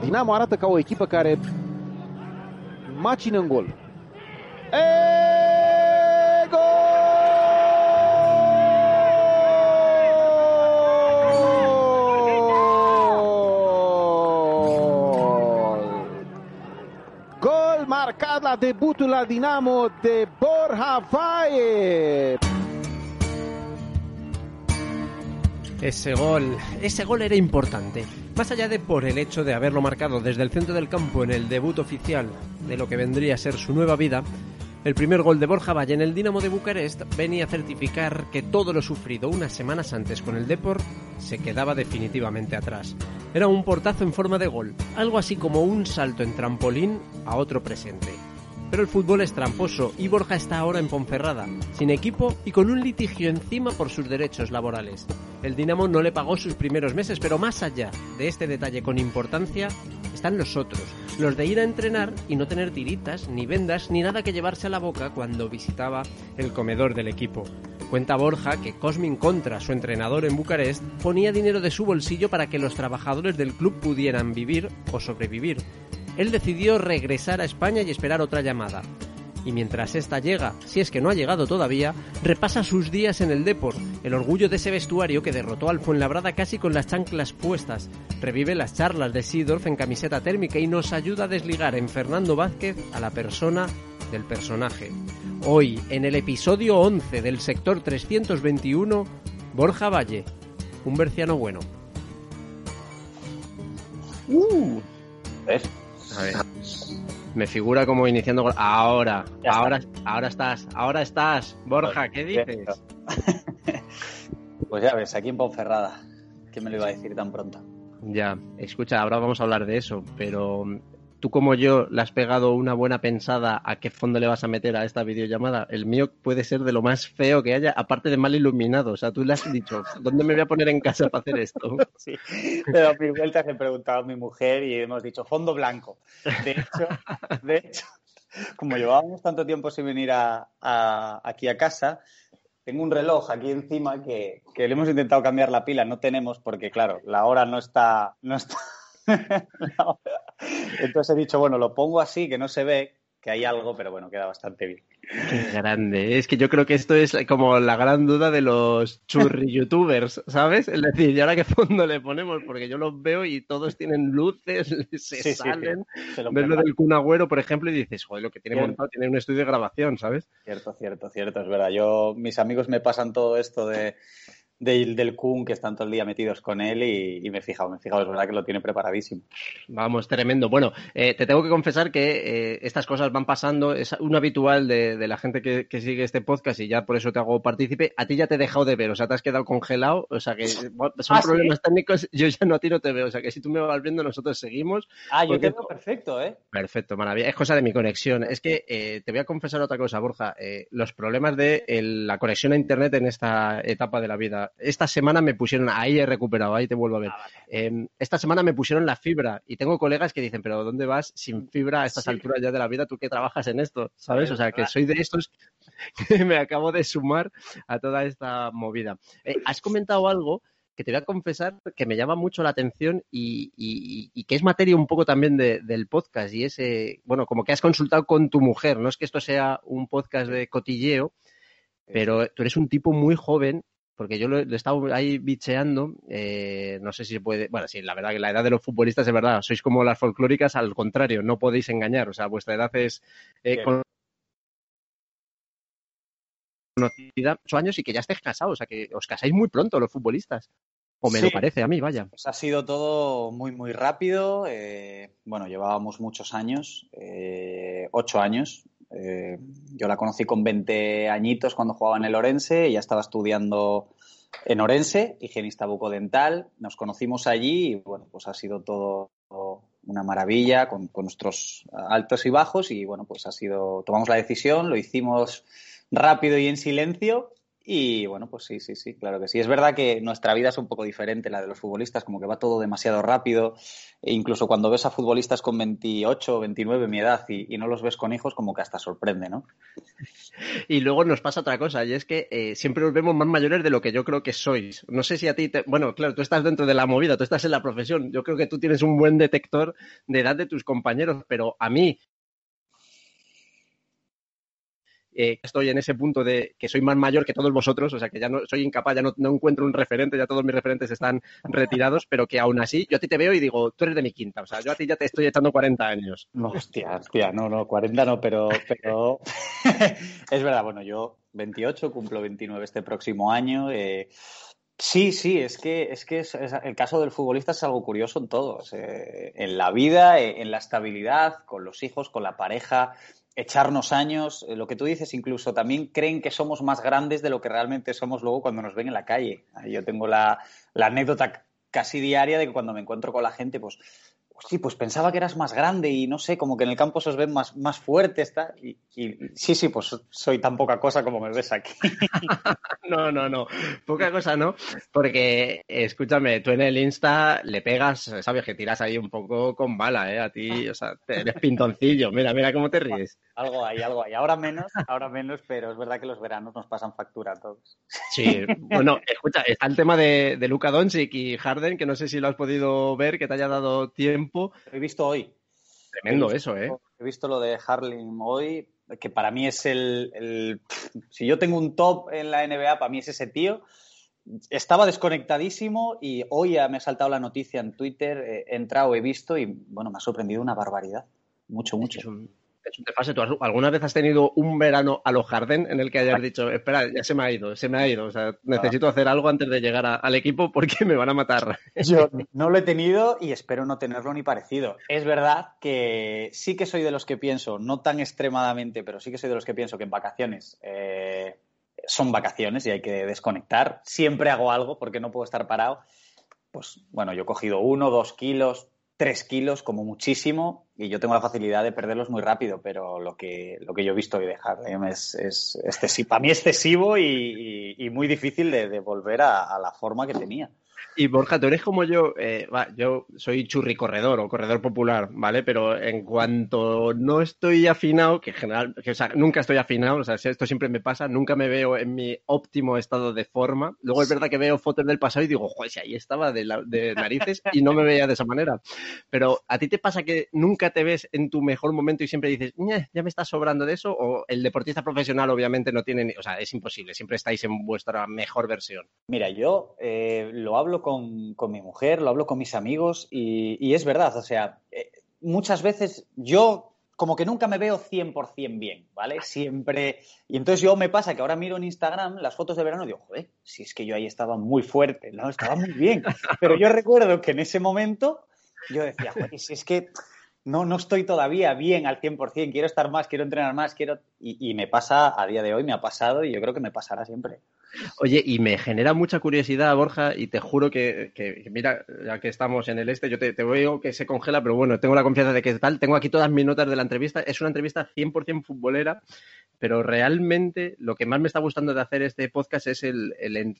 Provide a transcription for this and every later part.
Dinamo arată ca o echipă care macină în gol. E, gol! Gol marcat la debutul la Dinamo de Borja Valle. Ese gol, ese gol era importante. Más allá de por el hecho de haberlo marcado desde el centro del campo en el debut oficial de lo que vendría a ser su nueva vida, el primer gol de Borja Valle en el Dinamo de Bucarest venía a certificar que todo lo sufrido unas semanas antes con el Deport se quedaba definitivamente atrás. Era un portazo en forma de gol, algo así como un salto en trampolín a otro presente. Pero el fútbol es tramposo y Borja está ahora en Ponferrada, sin equipo y con un litigio encima por sus derechos laborales. El Dinamo no le pagó sus primeros meses, pero más allá de este detalle con importancia, están los otros, los de ir a entrenar y no tener tiritas, ni vendas, ni nada que llevarse a la boca cuando visitaba el comedor del equipo. Cuenta Borja que Cosmin Contra, su entrenador en Bucarest, ponía dinero de su bolsillo para que los trabajadores del club pudieran vivir o sobrevivir. Él decidió regresar a España y esperar otra llamada. Y mientras esta llega, si es que no ha llegado todavía, repasa sus días en el Deport, el orgullo de ese vestuario que derrotó al Fuenlabrada casi con las chanclas puestas, revive las charlas de Sidorf en camiseta térmica y nos ayuda a desligar en Fernando Vázquez a la persona del personaje. Hoy, en el episodio 11 del sector 321, Borja Valle, un berciano bueno. Uh, ¿ves? A ver. Me figura como iniciando. Ahora, Ya está. ahora, ahora estás, ahora estás. Borja, ¿qué dices? Pues ya ves, aquí en Ponferrada. ¿Quién me lo iba a decir tan pronto? Ya, escucha, ahora vamos a hablar de eso, pero tú como yo le has pegado una buena pensada a qué fondo le vas a meter a esta videollamada. El mío puede ser de lo más feo que haya, aparte de mal iluminado. O sea, tú le has dicho, ¿dónde me voy a poner en casa para hacer esto? Sí, he dado mil vueltas, he preguntado a mi mujer y hemos dicho fondo blanco. De hecho, de hecho como llevábamos tanto tiempo sin venir a, a- aquí a casa, tengo un reloj aquí encima que, le hemos intentado cambiar la pila, no tenemos porque, claro, la hora no está... No está. Entonces he dicho, bueno, lo pongo así, que no se ve, que hay algo, pero bueno, queda bastante bien. Qué grande. Es que yo creo que esto es como la gran duda de los churri youtubers, ¿sabes? Es decir, ¿y ahora qué fondo le ponemos? Porque yo los veo y todos tienen luces, se Sí, sí, salen. Se lo Ves lo del Kun Agüero, por ejemplo, y dices, joder, lo que tiene montado tiene un estudio de grabación, ¿sabes? Cierto, cierto, cierto, es verdad. Yo, mis amigos me pasan todo esto de, del- del Kun, que están todo el día metidos con él y, y me he fijado, me he fijado, es verdad que lo tiene preparadísimo. Vamos, tremendo. Bueno, eh, te tengo que confesar que eh, estas cosas van pasando. Es un habitual de, de la gente que, que sigue este podcast y ya por eso te hago partícipe. A ti ya te he dejado de ver, o sea, te has quedado congelado. O sea, que son ¿Ah, sí? problemas técnicos. Yo ya no a ti no te veo. O sea, que si tú me vas viendo, nosotros seguimos. Ah, yo Porque- te veo perfecto, ¿eh? Perfecto, maravilla. Es cosa de mi conexión. Es que eh, te voy a confesar otra cosa, Borja. Eh, los problemas de el- la conexión a Internet en esta etapa de la vida. Esta semana me pusieron, ahí he recuperado, ahí te vuelvo a ver. Eh, esta semana me pusieron la fibra y tengo colegas que dicen, pero ¿dónde vas sin fibra a estas Sí. alturas ya de la vida? Tú que trabajas en esto, ¿sabes? Es O sea, que soy de estos que me acabo de sumar a toda esta movida. Eh, has comentado algo que te voy a confesar que me llama mucho la atención y, y- y que es materia un poco también de- del podcast y es, eh, bueno, como que has consultado con tu mujer, no es que esto sea un podcast de cotilleo, pero tú eres un tipo muy joven, porque yo lo, estado ahí bicheando, eh, no sé si se puede, bueno, sí, la verdad que la edad de los futbolistas es verdad, sois como las folclóricas, al contrario, no podéis engañar, o sea, vuestra edad es eh, con- conocida, ocho años y que ya estés casados, o sea, que os casáis muy pronto los futbolistas, o me Sí. lo parece a mí, vaya. Pues ha sido todo muy, muy rápido. eh, bueno, llevábamos muchos años, eh, ocho años. Eh, yo la conocí con 20 añitos cuando jugaba en el Orense, ella estaba estudiando en Orense, higienista bucodental. Nos conocimos allí y bueno, pues ha sido todo una maravilla con, con nuestros altos y bajos y bueno, pues ha sido, tomamos la decisión, lo hicimos rápido y en silencio Y bueno, pues sí, sí, sí, claro que sí. Es verdad que nuestra vida es un poco diferente, la de los futbolistas, como que va todo demasiado rápido. E incluso cuando ves a futbolistas con 28 29, mi edad, y, no los ves con hijos, como que hasta sorprende, ¿no? Y luego nos pasa otra cosa, y es que eh, siempre nos vemos más mayores de lo que yo creo que sois. No sé si a ti, te... bueno, claro, tú estás dentro de la movida, tú estás en la profesión. Yo creo que tú tienes un buen detector de edad de tus compañeros, pero a mí, eh, estoy en ese punto de que soy más mayor que todos vosotros, o sea que ya no soy incapaz, ya no, encuentro un referente, ya todos mis referentes están retirados, pero que aún así yo a ti te veo y digo, tú eres de mi quinta, o sea, yo a ti ya te estoy echando 40 años. No, hostia, hostia, no, no, 40 no, pero, pero es verdad, bueno, yo 28, cumplo 29 este próximo año. Eh, Sí, sí, es que, es que el caso del futbolista es algo curioso en todos. Eh, en la vida, en la estabilidad, con los hijos, con la pareja, echarnos años, eh, lo que tú dices incluso, también creen que somos más grandes de lo que realmente somos luego cuando nos ven en la calle. Yo tengo la, la anécdota casi diaria de que cuando me encuentro con la gente, pues sí, pues pensaba que eras más grande y no sé, como que en el campo se os ven más, más fuerte. Está, y, sí, sí, pues soy tan poca cosa como me ves aquí. no, no, no, poca cosa no, porque escúchame, tú en el Insta le pegas, sabes que tiras ahí un poco con bala, ¿eh? A ti, o sea, eres pintoncillo, mira, mira cómo te ríes. Algo hay, algo hay. Ahora menos, ahora menos, pero es verdad que los veranos nos pasan factura a todos. Sí, bueno, escucha, está el tema de, de Luka Doncic y Harden, que no sé si lo has podido ver, que te haya dado tiempo he visto hoy. Tremendo eso, ¿eh? He visto lo de Harlem hoy, que para mí es el, Si yo tengo un top en la NBA, para mí es ese tío. Estaba desconectadísimo y hoy me ha saltado la noticia en Twitter, he entrado, he visto y, bueno, me ha sorprendido una barbaridad. Mucho, mucho es ¿Tú alguna vez has tenido un verano a los jardín en el que hayas dicho, espera, ya se me ha ido, se me ha ido, o sea, necesito hacer algo antes de llegar al equipo porque me van a matar? Yo no lo he tenido y espero no tenerlo ni parecido. Es verdad que sí que soy de los que pienso, no tan extremadamente, pero sí que soy de los que pienso que en vacaciones eh, son vacaciones y hay que desconectar. Siempre hago algo porque no puedo estar parado. Pues bueno, yo he cogido uno, dos kilos, tres kilos como muchísimo y yo tengo la facilidad de perderlos muy rápido, pero lo que, lo que yo he visto hoy de Harlem es, es excesivo, para mí excesivo y, muy difícil de, volver a, la forma que tenía. Y Borja, tú eres como yo, eh, yo soy churri corredor o corredor popular, ¿vale? Pero en cuanto no estoy afinado, que en general, o sea, nunca estoy afinado, o sea, esto siempre me pasa, nunca me veo en mi óptimo estado de forma. Luego es verdad que veo fotos del pasado y digo, joder, si ahí estaba de, narices y no me veía de esa manera. Pero ¿a ti te pasa que nunca te ves en tu mejor momento y siempre dices, ya me está sobrando de eso? ¿O el deportista profesional obviamente no tiene, o sea, es imposible, siempre estáis en vuestra mejor versión? Mira, yo eh, lo hablo con, mi mujer, lo hablo con mis amigos y, es verdad, o sea, eh, muchas veces yo como que nunca me veo 100% bien, ¿vale? Siempre... Y entonces yo me pasa que ahora miro en Instagram las fotos de verano y digo, joder, si es que yo ahí estaba muy fuerte, ¿no? Estaba muy bien. Pero yo recuerdo que en ese momento yo decía, joder, si es que no, no estoy todavía bien al 100%, quiero estar más, quiero entrenar más, quiero... y me pasa, a día de hoy me ha pasado y yo creo que me pasará siempre. Oye, y me genera mucha curiosidad, Borja, y te juro que, mira, ya que estamos en el este, yo te, veo que se congela, pero bueno, tengo la confianza de que tal. Tengo aquí todas mis notas de la entrevista. Es una entrevista 100% futbolera, pero realmente lo que más me está gustando de hacer este podcast es el,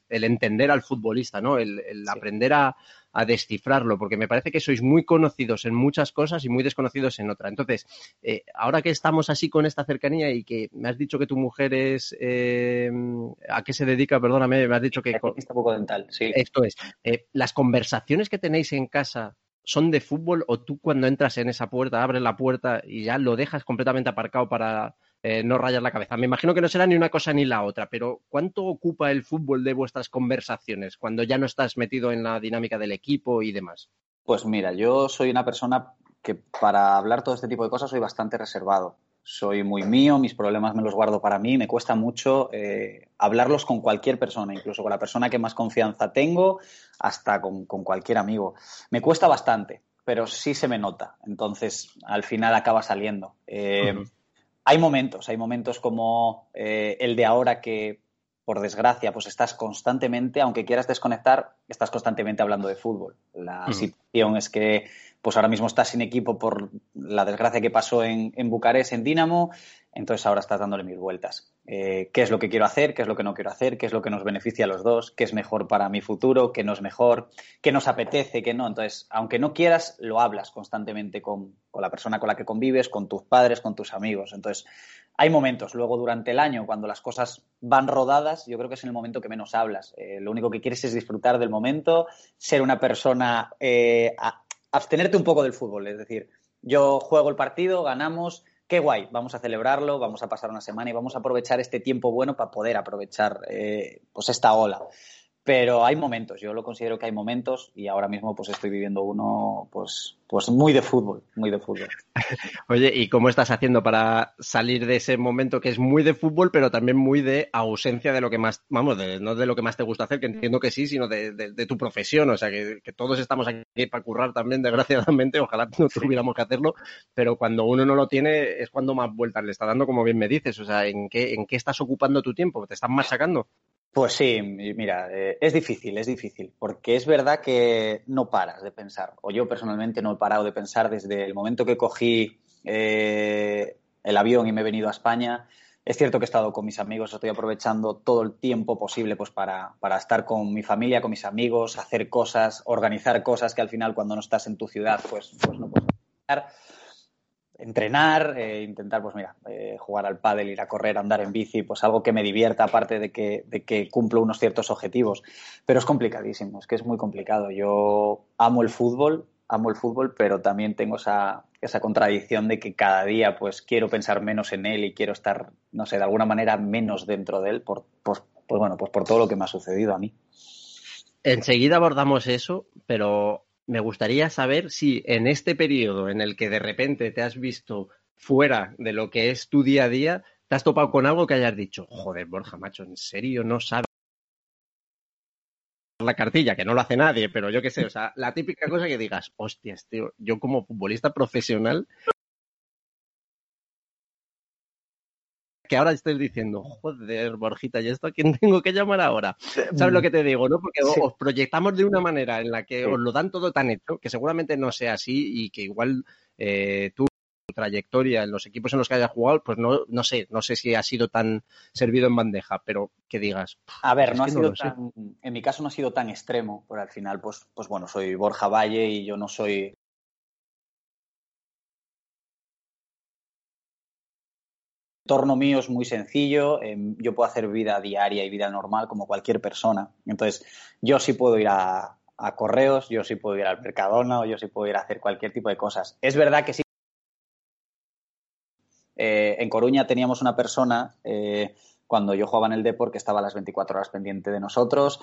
entender al futbolista, ¿no? El, aprender a, descifrarlo, porque me parece que sois muy conocidos en muchas cosas y muy desconocidos en otras. Entonces, eh, ahora que estamos así con esta cercanía y que me has dicho que tu mujer es, eh, ¿a qué se dedica? perdóname, me has dicho que... poco dental, sí. Esto es. Eh, ¿Las conversaciones que tenéis en casa son de fútbol o tú cuando entras en esa puerta, abres la puerta y ya lo dejas completamente aparcado para eh, no rayar la cabeza? Me imagino que no será ni una cosa ni la otra, pero ¿cuánto ocupa el fútbol de vuestras conversaciones cuando ya no estás metido en la dinámica del equipo y demás? Pues mira, yo soy una persona que para hablar todo este tipo de cosas soy bastante reservado soy muy mío, mis problemas me los guardo para mí, me cuesta mucho eh, hablarlos con cualquier persona, incluso con la persona que más confianza tengo, hasta con, cualquier amigo. Me cuesta bastante, pero sí se me nota, entonces al final acaba saliendo. Eh, hay momentos, hay momentos como eh, el de ahora que, por desgracia, pues estás constantemente, aunque quieras desconectar, estás constantemente hablando de fútbol. La situación es que pues ahora mismo estás sin equipo por la desgracia que pasó en, en Bucarest, en Dinamo, entonces ahora estás dándole mil vueltas. Eh, qué es lo que quiero hacer, qué es lo que no quiero hacer, qué es lo que nos beneficia a los dos, qué es mejor para mi futuro, qué no es mejor, qué nos apetece, qué no. Entonces, aunque no quieras, lo hablas constantemente con, la persona con la que convives, con tus padres, con tus amigos. Entonces, hay momentos, luego durante el año, cuando las cosas van rodadas, yo creo que es en el momento que menos hablas. Eh, lo único que quieres es disfrutar del momento, ser una persona, eh, abstenerte un poco del fútbol. Es decir, yo juego el partido, ganamos, qué guay, vamos a celebrarlo, vamos a pasar una semana y vamos a aprovechar este tiempo bueno para poder aprovechar eh, pues esta ola. Pero hay momentos, yo lo considero que hay momentos y ahora mismo pues estoy viviendo uno pues, pues muy de fútbol, muy de fútbol. Oye, ¿y cómo estás haciendo para salir de ese momento que es muy de fútbol, pero también muy de ausencia de lo que más, vamos, no de lo que más te gusta hacer, que entiendo que sí, sino de, tu profesión, o sea, que, todos estamos aquí para currar también, desgraciadamente, ojalá no tuviéramos que hacerlo, pero cuando uno no lo tiene es cuando más vueltas le está dando, como bien me dices, o sea, ¿en qué, en qué estás ocupando tu tiempo? ¿Te estás machacando? Pues sí, mira, eh, es difícil, es difícil, porque es verdad que no paras de pensar, o yo personalmente no he parado de pensar desde el momento que cogí eh, el avión y me he venido a España. Es cierto que he estado con mis amigos, estoy aprovechando todo el tiempo posible pues, para, para estar con mi familia, con mis amigos, hacer cosas, organizar cosas que al final cuando no estás en tu ciudad pues, pues no puedes hacer entrenar, eh, intentar, pues mira, eh, jugar al pádel, ir a correr, andar en bici, pues algo que me divierta, aparte de que, de que cumplo unos ciertos objetivos. Pero es complicadísimo, es que es muy complicado. Yo amo el fútbol, amo el fútbol, pero también tengo esa, esa contradicción de que cada día pues quiero pensar menos en él y quiero estar, no sé, de alguna manera menos dentro de él, por, pues, bueno, pues por todo lo que me ha sucedido a mí. Enseguida abordamos eso, pero me gustaría saber si en este periodo en el que de repente te has visto fuera de lo que es tu día a día, te has topado con algo que hayas dicho, joder, Borja, macho, ¿en serio no sabes? la cartilla, que no lo hace nadie, pero yo qué sé, o sea, la típica cosa que digas, hostias, tío, yo como futbolista profesional que ahora estés diciendo, joder, Borjita, ¿y esto a quién tengo que llamar ahora? ¿Sabes lo que te digo, no? Porque os proyectamos de una manera en la que os lo dan todo tan hecho, que seguramente no sea así y que igual eh, tú tu trayectoria en los equipos en los que hayas jugado, pues no, no sé, no sé si ha sido tan servido en bandeja, pero que digas. A ver, no ha sido tan, en mi caso no ha sido tan extremo, pero al final, pues, pues bueno, soy Borja Valle y yo no soy entorno mío es muy sencillo, em, yo puedo hacer vida diaria y vida normal como cualquier persona. Entonces, yo sí puedo ir a, correos, yo sí puedo ir al Mercadona o yo sí puedo ir a hacer cualquier tipo de cosas. Es verdad que sí. Eh, en Coruña teníamos una persona, eh, cuando yo jugaba en el Deport, que estaba a las 24 horas pendiente de nosotros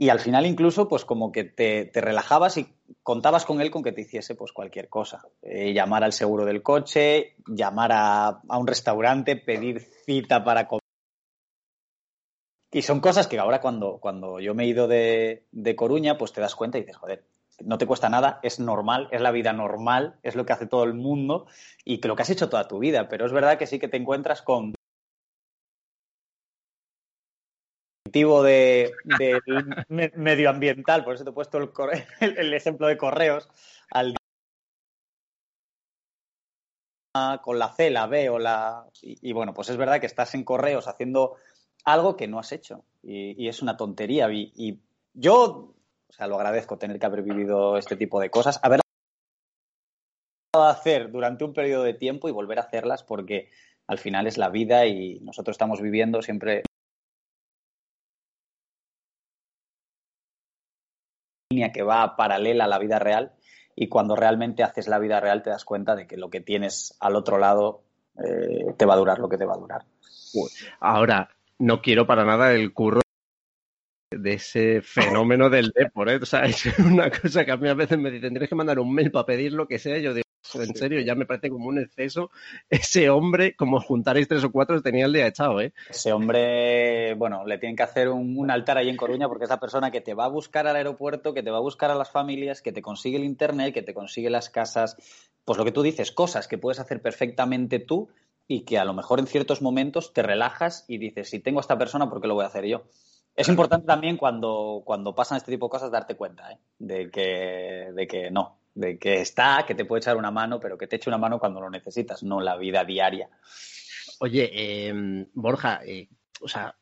y al final incluso pues como que te, relajabas y contabas con él con que te hiciese pues cualquier cosa. Eh, llamar al seguro del coche, llamar a, un restaurante, pedir cita para comer. Y son cosas que ahora cuando, cuando yo me he ido de, de Coruña pues te das cuenta y dices, joder, no te cuesta nada, es normal, es la vida normal, es lo que hace todo el mundo y que lo que has hecho toda tu vida. Pero es verdad que sí que te encuentras con de, medioambiental, por eso te he puesto el, ejemplo de correos, al con la C, la B o la... Y, bueno, pues es verdad que estás en correos haciendo algo que no has hecho y, es una tontería. Y, yo, o sea, lo agradezco tener que haber vivido este tipo de cosas, haber hacer durante un periodo de tiempo y volver a hacerlas porque al final es la vida y nosotros estamos viviendo siempre que va paralela a la vida real y cuando realmente haces la vida real te das cuenta de que lo que tienes al otro lado eh, te va a durar lo que te va a durar. Ahora, no quiero para nada el curro de ese fenómeno del deporte. ¿eh? O sea, es una cosa que a mí a veces me dicen, tienes que mandar un mail para pedir lo que sea. Yo digo, en serio, ya me parece como un exceso. Ese hombre, como juntaréis tres o cuatro, tenía el día echado, ¿eh? Ese hombre, bueno, le tienen que hacer un, altar ahí en Coruña porque es la persona que te va a buscar al aeropuerto, que te va a buscar a las familias, que te consigue el internet, que te consigue las casas. Pues lo que tú dices, cosas que puedes hacer perfectamente tú y que a lo mejor en ciertos momentos te relajas y dices, si tengo a esta persona, ¿por qué lo voy a hacer yo? Es importante también cuando, cuando pasan este tipo de cosas darte cuenta ¿eh? de, que, de que no, de que está, que te puede echar una mano, pero que te eche una mano cuando lo necesitas, no la vida diaria. Oye, em, Borja, eh, o sea,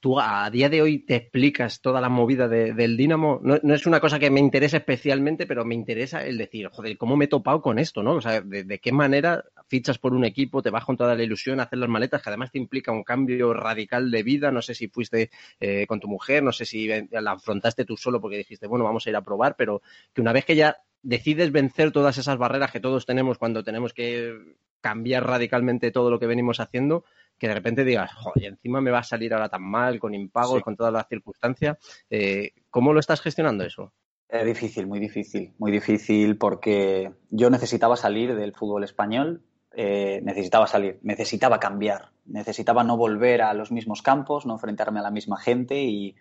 tú a día de hoy te explicas toda la movida del Dinamo. No, es una cosa que me interese especialmente, pero me interesa el decir, joder, ¿cómo me he topado con esto? ¿no? O sea, de, qué manera fichas por un equipo, te vas con toda la ilusión a hacer las maletas, que además te implica un cambio radical de vida. No sé si fuiste eh, con tu mujer, no sé si la afrontaste tú solo porque dijiste, bueno, vamos a ir a probar, pero que una vez que ya decides vencer todas esas barreras que todos tenemos cuando tenemos que cambiar radicalmente todo lo que venimos haciendo, que de repente digas, joder, encima me va a salir ahora tan mal, con impagos, con todas las circunstancias. Eh, ¿Cómo lo estás gestionando eso? Es difícil, muy difícil, muy difícil porque yo necesitaba salir del fútbol español, eh, necesitaba salir, necesitaba cambiar, necesitaba no volver a los mismos campos, no enfrentarme a la misma gente y,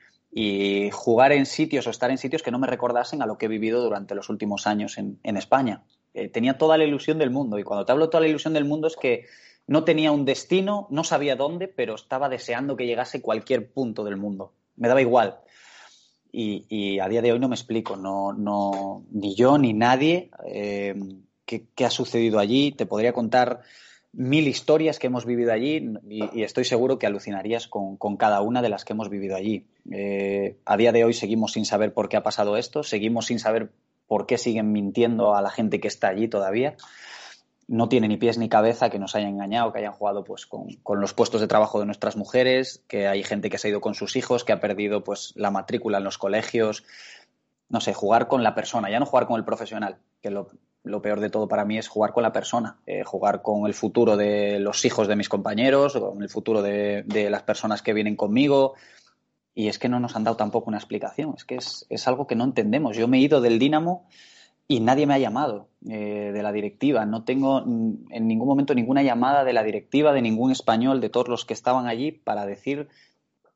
jugar en sitios o estar en sitios que no me recordasen a lo que he vivido durante los últimos años en, España. Eh, tenía toda la ilusión del mundo y cuando te hablo toda la ilusión del mundo es que no tenía un destino, no sabía dónde, pero estaba deseando que llegase cualquier punto del mundo. Me daba igual. Y, a día de hoy no me explico, no, no, ni yo ni nadie eh, qué, ha sucedido allí. Te podría contar mil historias que hemos vivido allí y, estoy seguro que alucinarías con, cada una de las que hemos vivido allí. Eh, a día de hoy seguimos sin saber por qué ha pasado esto, seguimos sin saber por qué siguen mintiendo a la gente que está allí todavía no tiene ni pies ni cabeza que nos hayan engañado, que hayan jugado pues con, los puestos de trabajo de nuestras mujeres, que hay gente que se ha ido con sus hijos, que ha perdido pues la matrícula en los colegios. No sé, jugar con la persona, ya no jugar con el profesional, que lo, peor de todo para mí es jugar con la persona, eh, jugar con el futuro de los hijos de mis compañeros, con el futuro de, las personas que vienen conmigo. Y es que no nos han dado tampoco una explicación, es que es, algo que no entendemos. Yo me he ido del Dínamo y nadie me ha llamado eh, de la directiva. No tengo en ningún momento ninguna llamada de la directiva, de ningún español, de todos los que estaban allí para decir,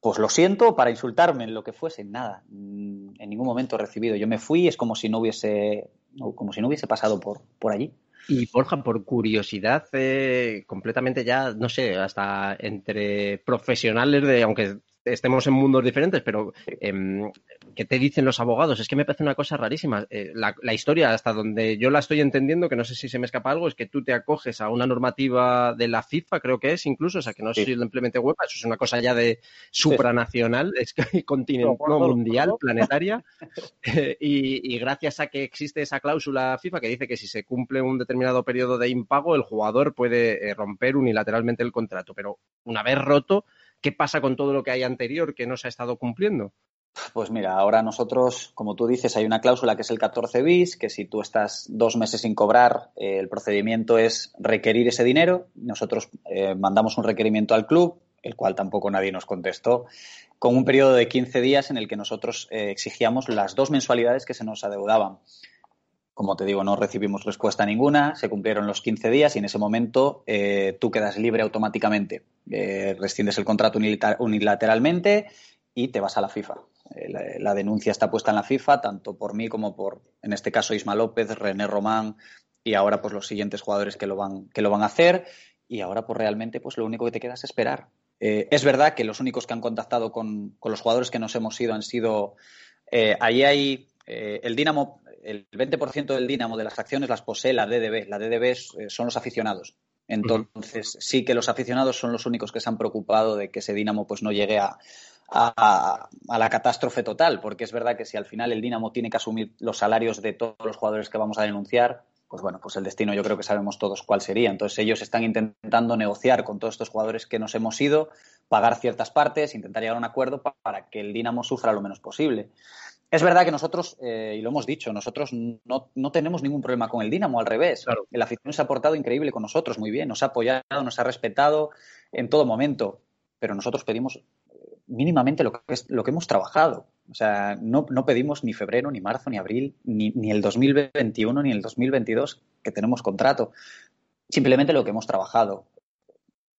pues lo siento, para insultarme, lo que fuese. Nada, en ningún momento he recibido. Yo me fui, es como si no hubiese, como si no hubiese pasado por, por allí. Y Borja, por curiosidad, eh, completamente ya, no sé, hasta entre profesionales de, aunque estemos en mundos diferentes, pero eh, ¿qué te dicen los abogados? Es que me parece una cosa rarísima. Eh, la, historia, hasta donde yo la estoy entendiendo, que no sé si se me escapa algo, es que tú te acoges a una normativa de la FIFA, creo que es incluso, o sea, que no es simplemente UEFA, eso es una cosa ya de supranacional, es que continental, mundial, planetaria, eh, y, gracias a que existe esa cláusula FIFA que dice que si se cumple un determinado periodo de impago, el jugador puede eh, romper unilateralmente el contrato, pero una vez roto, ¿qué pasa con todo lo que hay anterior que no se ha estado cumpliendo? Pues mira, ahora nosotros, como tú dices, hay una cláusula que es el 14 bis, que si tú estás dos meses sin cobrar, eh, el procedimiento es requerir ese dinero. Nosotros eh, mandamos un requerimiento al club, el cual tampoco nadie nos contestó, con un periodo de 15 días en el que nosotros eh, exigíamos las dos mensualidades que se nos adeudaban. Como te digo, no recibimos respuesta ninguna, se cumplieron los 15 días y en ese momento tú quedas libre automáticamente. rescindes el contrato unilateralmente y te vas a la FIFA. Eh, la, denuncia está puesta en la FIFA, tanto por mí como por, en este caso, Isma López, René Román y ahora pues los siguientes jugadores que lo van, que lo van a hacer. Y ahora pues realmente pues lo único que te queda es esperar. Eh, es verdad que los únicos que han contactado con, los jugadores que nos hemos ido han sido... Eh, ahí hay el Dinamo, el 20% del Dinamo de las acciones las posee la DDB. La DDB son los aficionados. Entonces, sí que los aficionados son los únicos que se han preocupado de que ese Dinamo pues no llegue a, a, la catástrofe total, porque es verdad que si al final el Dinamo tiene que asumir los salarios de todos los jugadores que vamos a denunciar, pues bueno, pues el destino yo creo que sabemos todos cuál sería. Entonces ellos están intentando negociar con todos estos jugadores que nos hemos ido, pagar ciertas partes, intentar llegar a un acuerdo para que el Dinamo sufra lo menos posible. Es verdad que nosotros, eh, y lo hemos dicho, nosotros no, no, tenemos ningún problema con el Dinamo, al revés. El afición se ha portado increíble con nosotros, muy bien, nos ha apoyado, nos ha respetado en todo momento, pero nosotros pedimos mínimamente lo que, es, lo que hemos trabajado. O sea, no, no, pedimos ni febrero, ni marzo, ni abril, ni, ni, el 2021, ni el 2022 que tenemos contrato. Simplemente lo que hemos trabajado.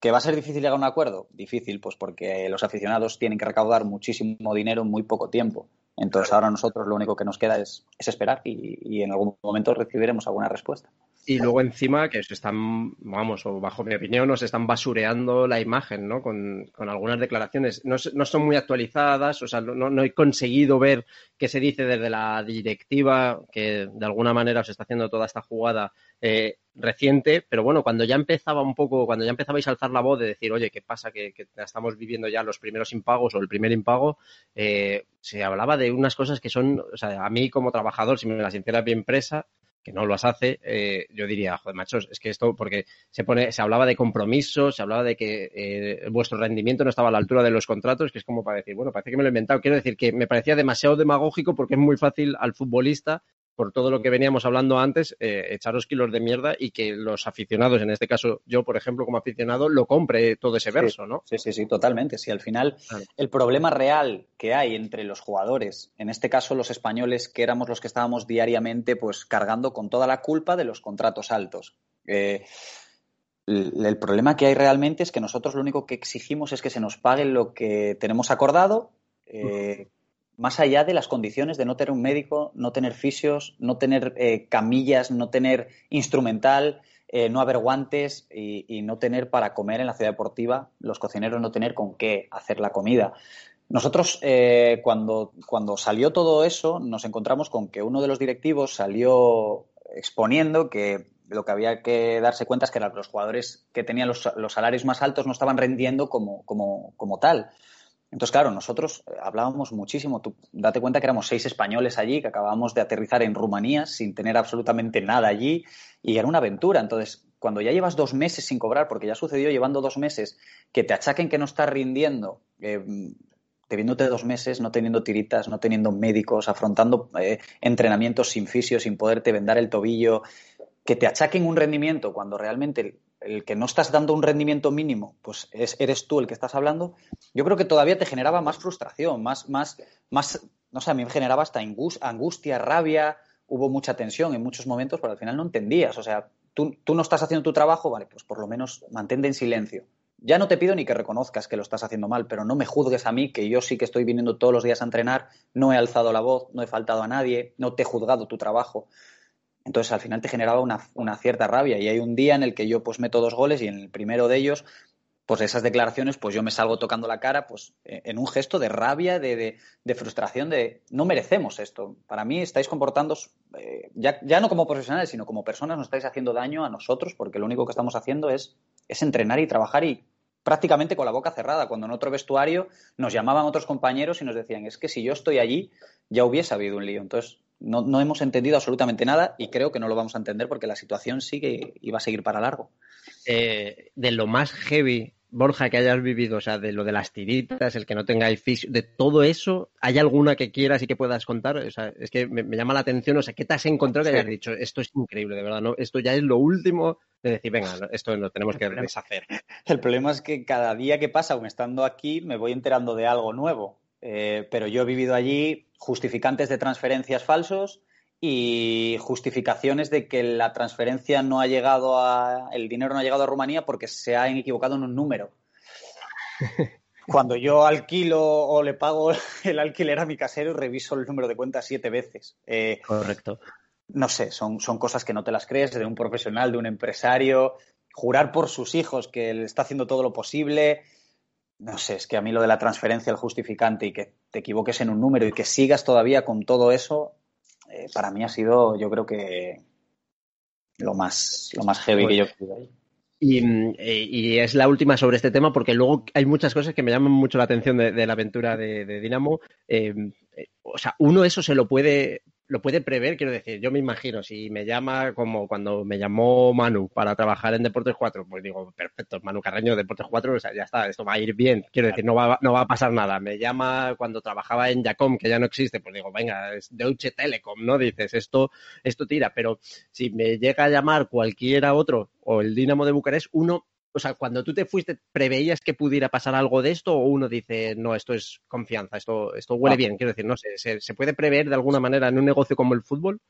¿Que va a ser difícil llegar a un acuerdo? Difícil, pues porque los aficionados tienen que recaudar muchísimo dinero en muy poco tiempo. Entonces ahora nosotros lo único que nos queda es, esperar y, en algún momento recibiremos alguna respuesta. Y luego encima que se están, vamos, o bajo mi opinión, nos están basureando la imagen, ¿no? Con, algunas declaraciones. No, son muy actualizadas, o sea, no, he conseguido ver qué se dice desde la directiva, que de alguna manera se está haciendo toda esta jugada eh, reciente, pero bueno, cuando ya empezaba un poco, cuando ya empezabais a alzar la voz de decir, oye, ¿qué pasa? Que, estamos viviendo ya los primeros impagos o el primer impago, eh, se hablaba de unas cosas que son, o sea, a mí como trabajador, si me las hiciera bien presa, que no las hace, eh, yo diría, joder, machos, es que esto, porque se pone, se hablaba de compromiso, se hablaba de que eh, vuestro rendimiento no estaba a la altura de los contratos, que es como para decir, bueno, parece que me lo he inventado. Quiero decir que me parecía demasiado demagógico porque es muy fácil al futbolista por todo lo que veníamos hablando antes, eh, echaros kilos de mierda y que los aficionados, en este caso yo, por ejemplo, como aficionado, lo compre todo ese verso, ¿no? Sí, sí, sí, totalmente. Si al final el problema real que hay entre los jugadores, en este caso los españoles, que éramos los que estábamos diariamente pues cargando con toda la culpa de los contratos altos. Eh, el, problema que hay realmente es que nosotros lo único que exigimos es que se nos pague lo que tenemos acordado. Eh, más allá de las condiciones de no tener un médico, no tener fisios, no tener eh, camillas, no tener instrumental, eh, no haber guantes y, no tener para comer en la ciudad deportiva, los cocineros no tener con qué hacer la comida. Nosotros, eh, cuando, cuando salió todo eso, nos encontramos con que uno de los directivos salió exponiendo que lo que había que darse cuenta es que los jugadores que tenían los, los salarios más altos no estaban rendiendo como, como, como tal. Entonces, claro, nosotros eh, hablábamos muchísimo. Date cuenta que éramos seis españoles allí, que acabábamos de aterrizar en Rumanía sin tener absolutamente nada allí y era una aventura. Entonces, cuando ya llevas dos meses sin cobrar, porque ya sucedió llevando dos meses, que te achaquen que no estás rindiendo, eh, teniéndote dos meses, no teniendo tiritas, no teniendo médicos, afrontando eh, entrenamientos sin fisio, sin poderte vendar el tobillo, que te achaquen un rendimiento cuando realmente el que no estás dando un rendimiento mínimo, pues es, eres tú el que estás hablando, yo creo que todavía te generaba más frustración, más, más, más, no sé, a mí me generaba hasta angustia, rabia, hubo mucha tensión en muchos momentos, pero al final no entendías, o sea, tú, tú no estás haciendo tu trabajo, vale, pues por lo menos mantente en silencio. Ya no te pido ni que reconozcas que lo estás haciendo mal, pero no me juzgues a mí, que yo sí que estoy viniendo todos los días a entrenar, no he alzado la voz, no he faltado a nadie, no te he juzgado tu trabajo. Entonces al final te generaba una, cierta rabia y hay un día en el que yo pues meto dos goles y en el primero de ellos pues esas declaraciones, pues yo me salgo tocando la cara, pues e, en un gesto de rabia, de, frustración, de no merecemos esto. Para mí estáis comportando, eh, ya, ya, no como profesionales, sino como personas, nos estáis haciendo daño a nosotros, porque lo único que estamos haciendo es, es entrenar y trabajar y prácticamente con la boca cerrada, cuando en otro vestuario nos llamaban otros compañeros y nos decían, es que si yo estoy allí, ya hubiese habido un lío. Entonces, no, no, hemos entendido absolutamente nada y creo que no lo vamos a entender porque la situación sigue y va a seguir para largo. Eh, de lo más heavy, Borja, que hayas vivido, o sea, de lo de las tiritas, el que no tengáis fisio, de todo eso, ¿hay alguna que quieras y que puedas contar? O sea, es que me, llama la atención, o sea, ¿qué te has encontrado que hayas dicho? Esto es increíble, de verdad, ¿no? Esto ya es lo último de decir, venga, esto lo tenemos que deshacer. El problema es que cada día que pasa, aun estando aquí, me voy enterando de algo nuevo. Eh, pero yo he vivido allí justificantes de transferencias falsos y justificaciones de que la transferencia no ha llegado a. el dinero no ha llegado a Rumanía porque se han equivocado en un número. Cuando yo alquilo o le pago el alquiler a mi casero y reviso el número de cuenta siete veces. Eh, Correcto. No sé, son, son cosas que no te las crees de un profesional, de un empresario. Jurar por sus hijos que él está haciendo todo lo posible no sé, es que a mí lo de la transferencia, el justificante y que te equivoques en un número y que sigas todavía con todo eso, eh, para mí ha sido, yo creo que lo más, lo más heavy que yo he ahí. Eh, y, es la última sobre este tema porque luego hay muchas cosas que me llaman mucho la atención de, la aventura de, Dinamo. Eh, o sea, uno eso se lo puede lo puede prever, quiero decir, yo me imagino, si me llama como cuando me llamó Manu para trabajar en Deportes 4, pues digo, perfecto, Manu Carreño, Deportes 4, o sea, ya está, esto va a ir bien, quiero decir, no va, no va a pasar nada. Me llama cuando trabajaba en Jacom, que ya no existe, pues digo, venga, es Deutsche Telekom, ¿no? Dices, esto, esto tira, pero si me llega a llamar cualquiera otro o el Dinamo de Bucarest, uno o sea, cuando tú te fuiste, ¿preveías que pudiera pasar algo de esto o uno dice, no, esto es confianza, esto, esto huele bien? Quiero decir, no sé, ¿se, puede prever de alguna manera en un negocio como el fútbol?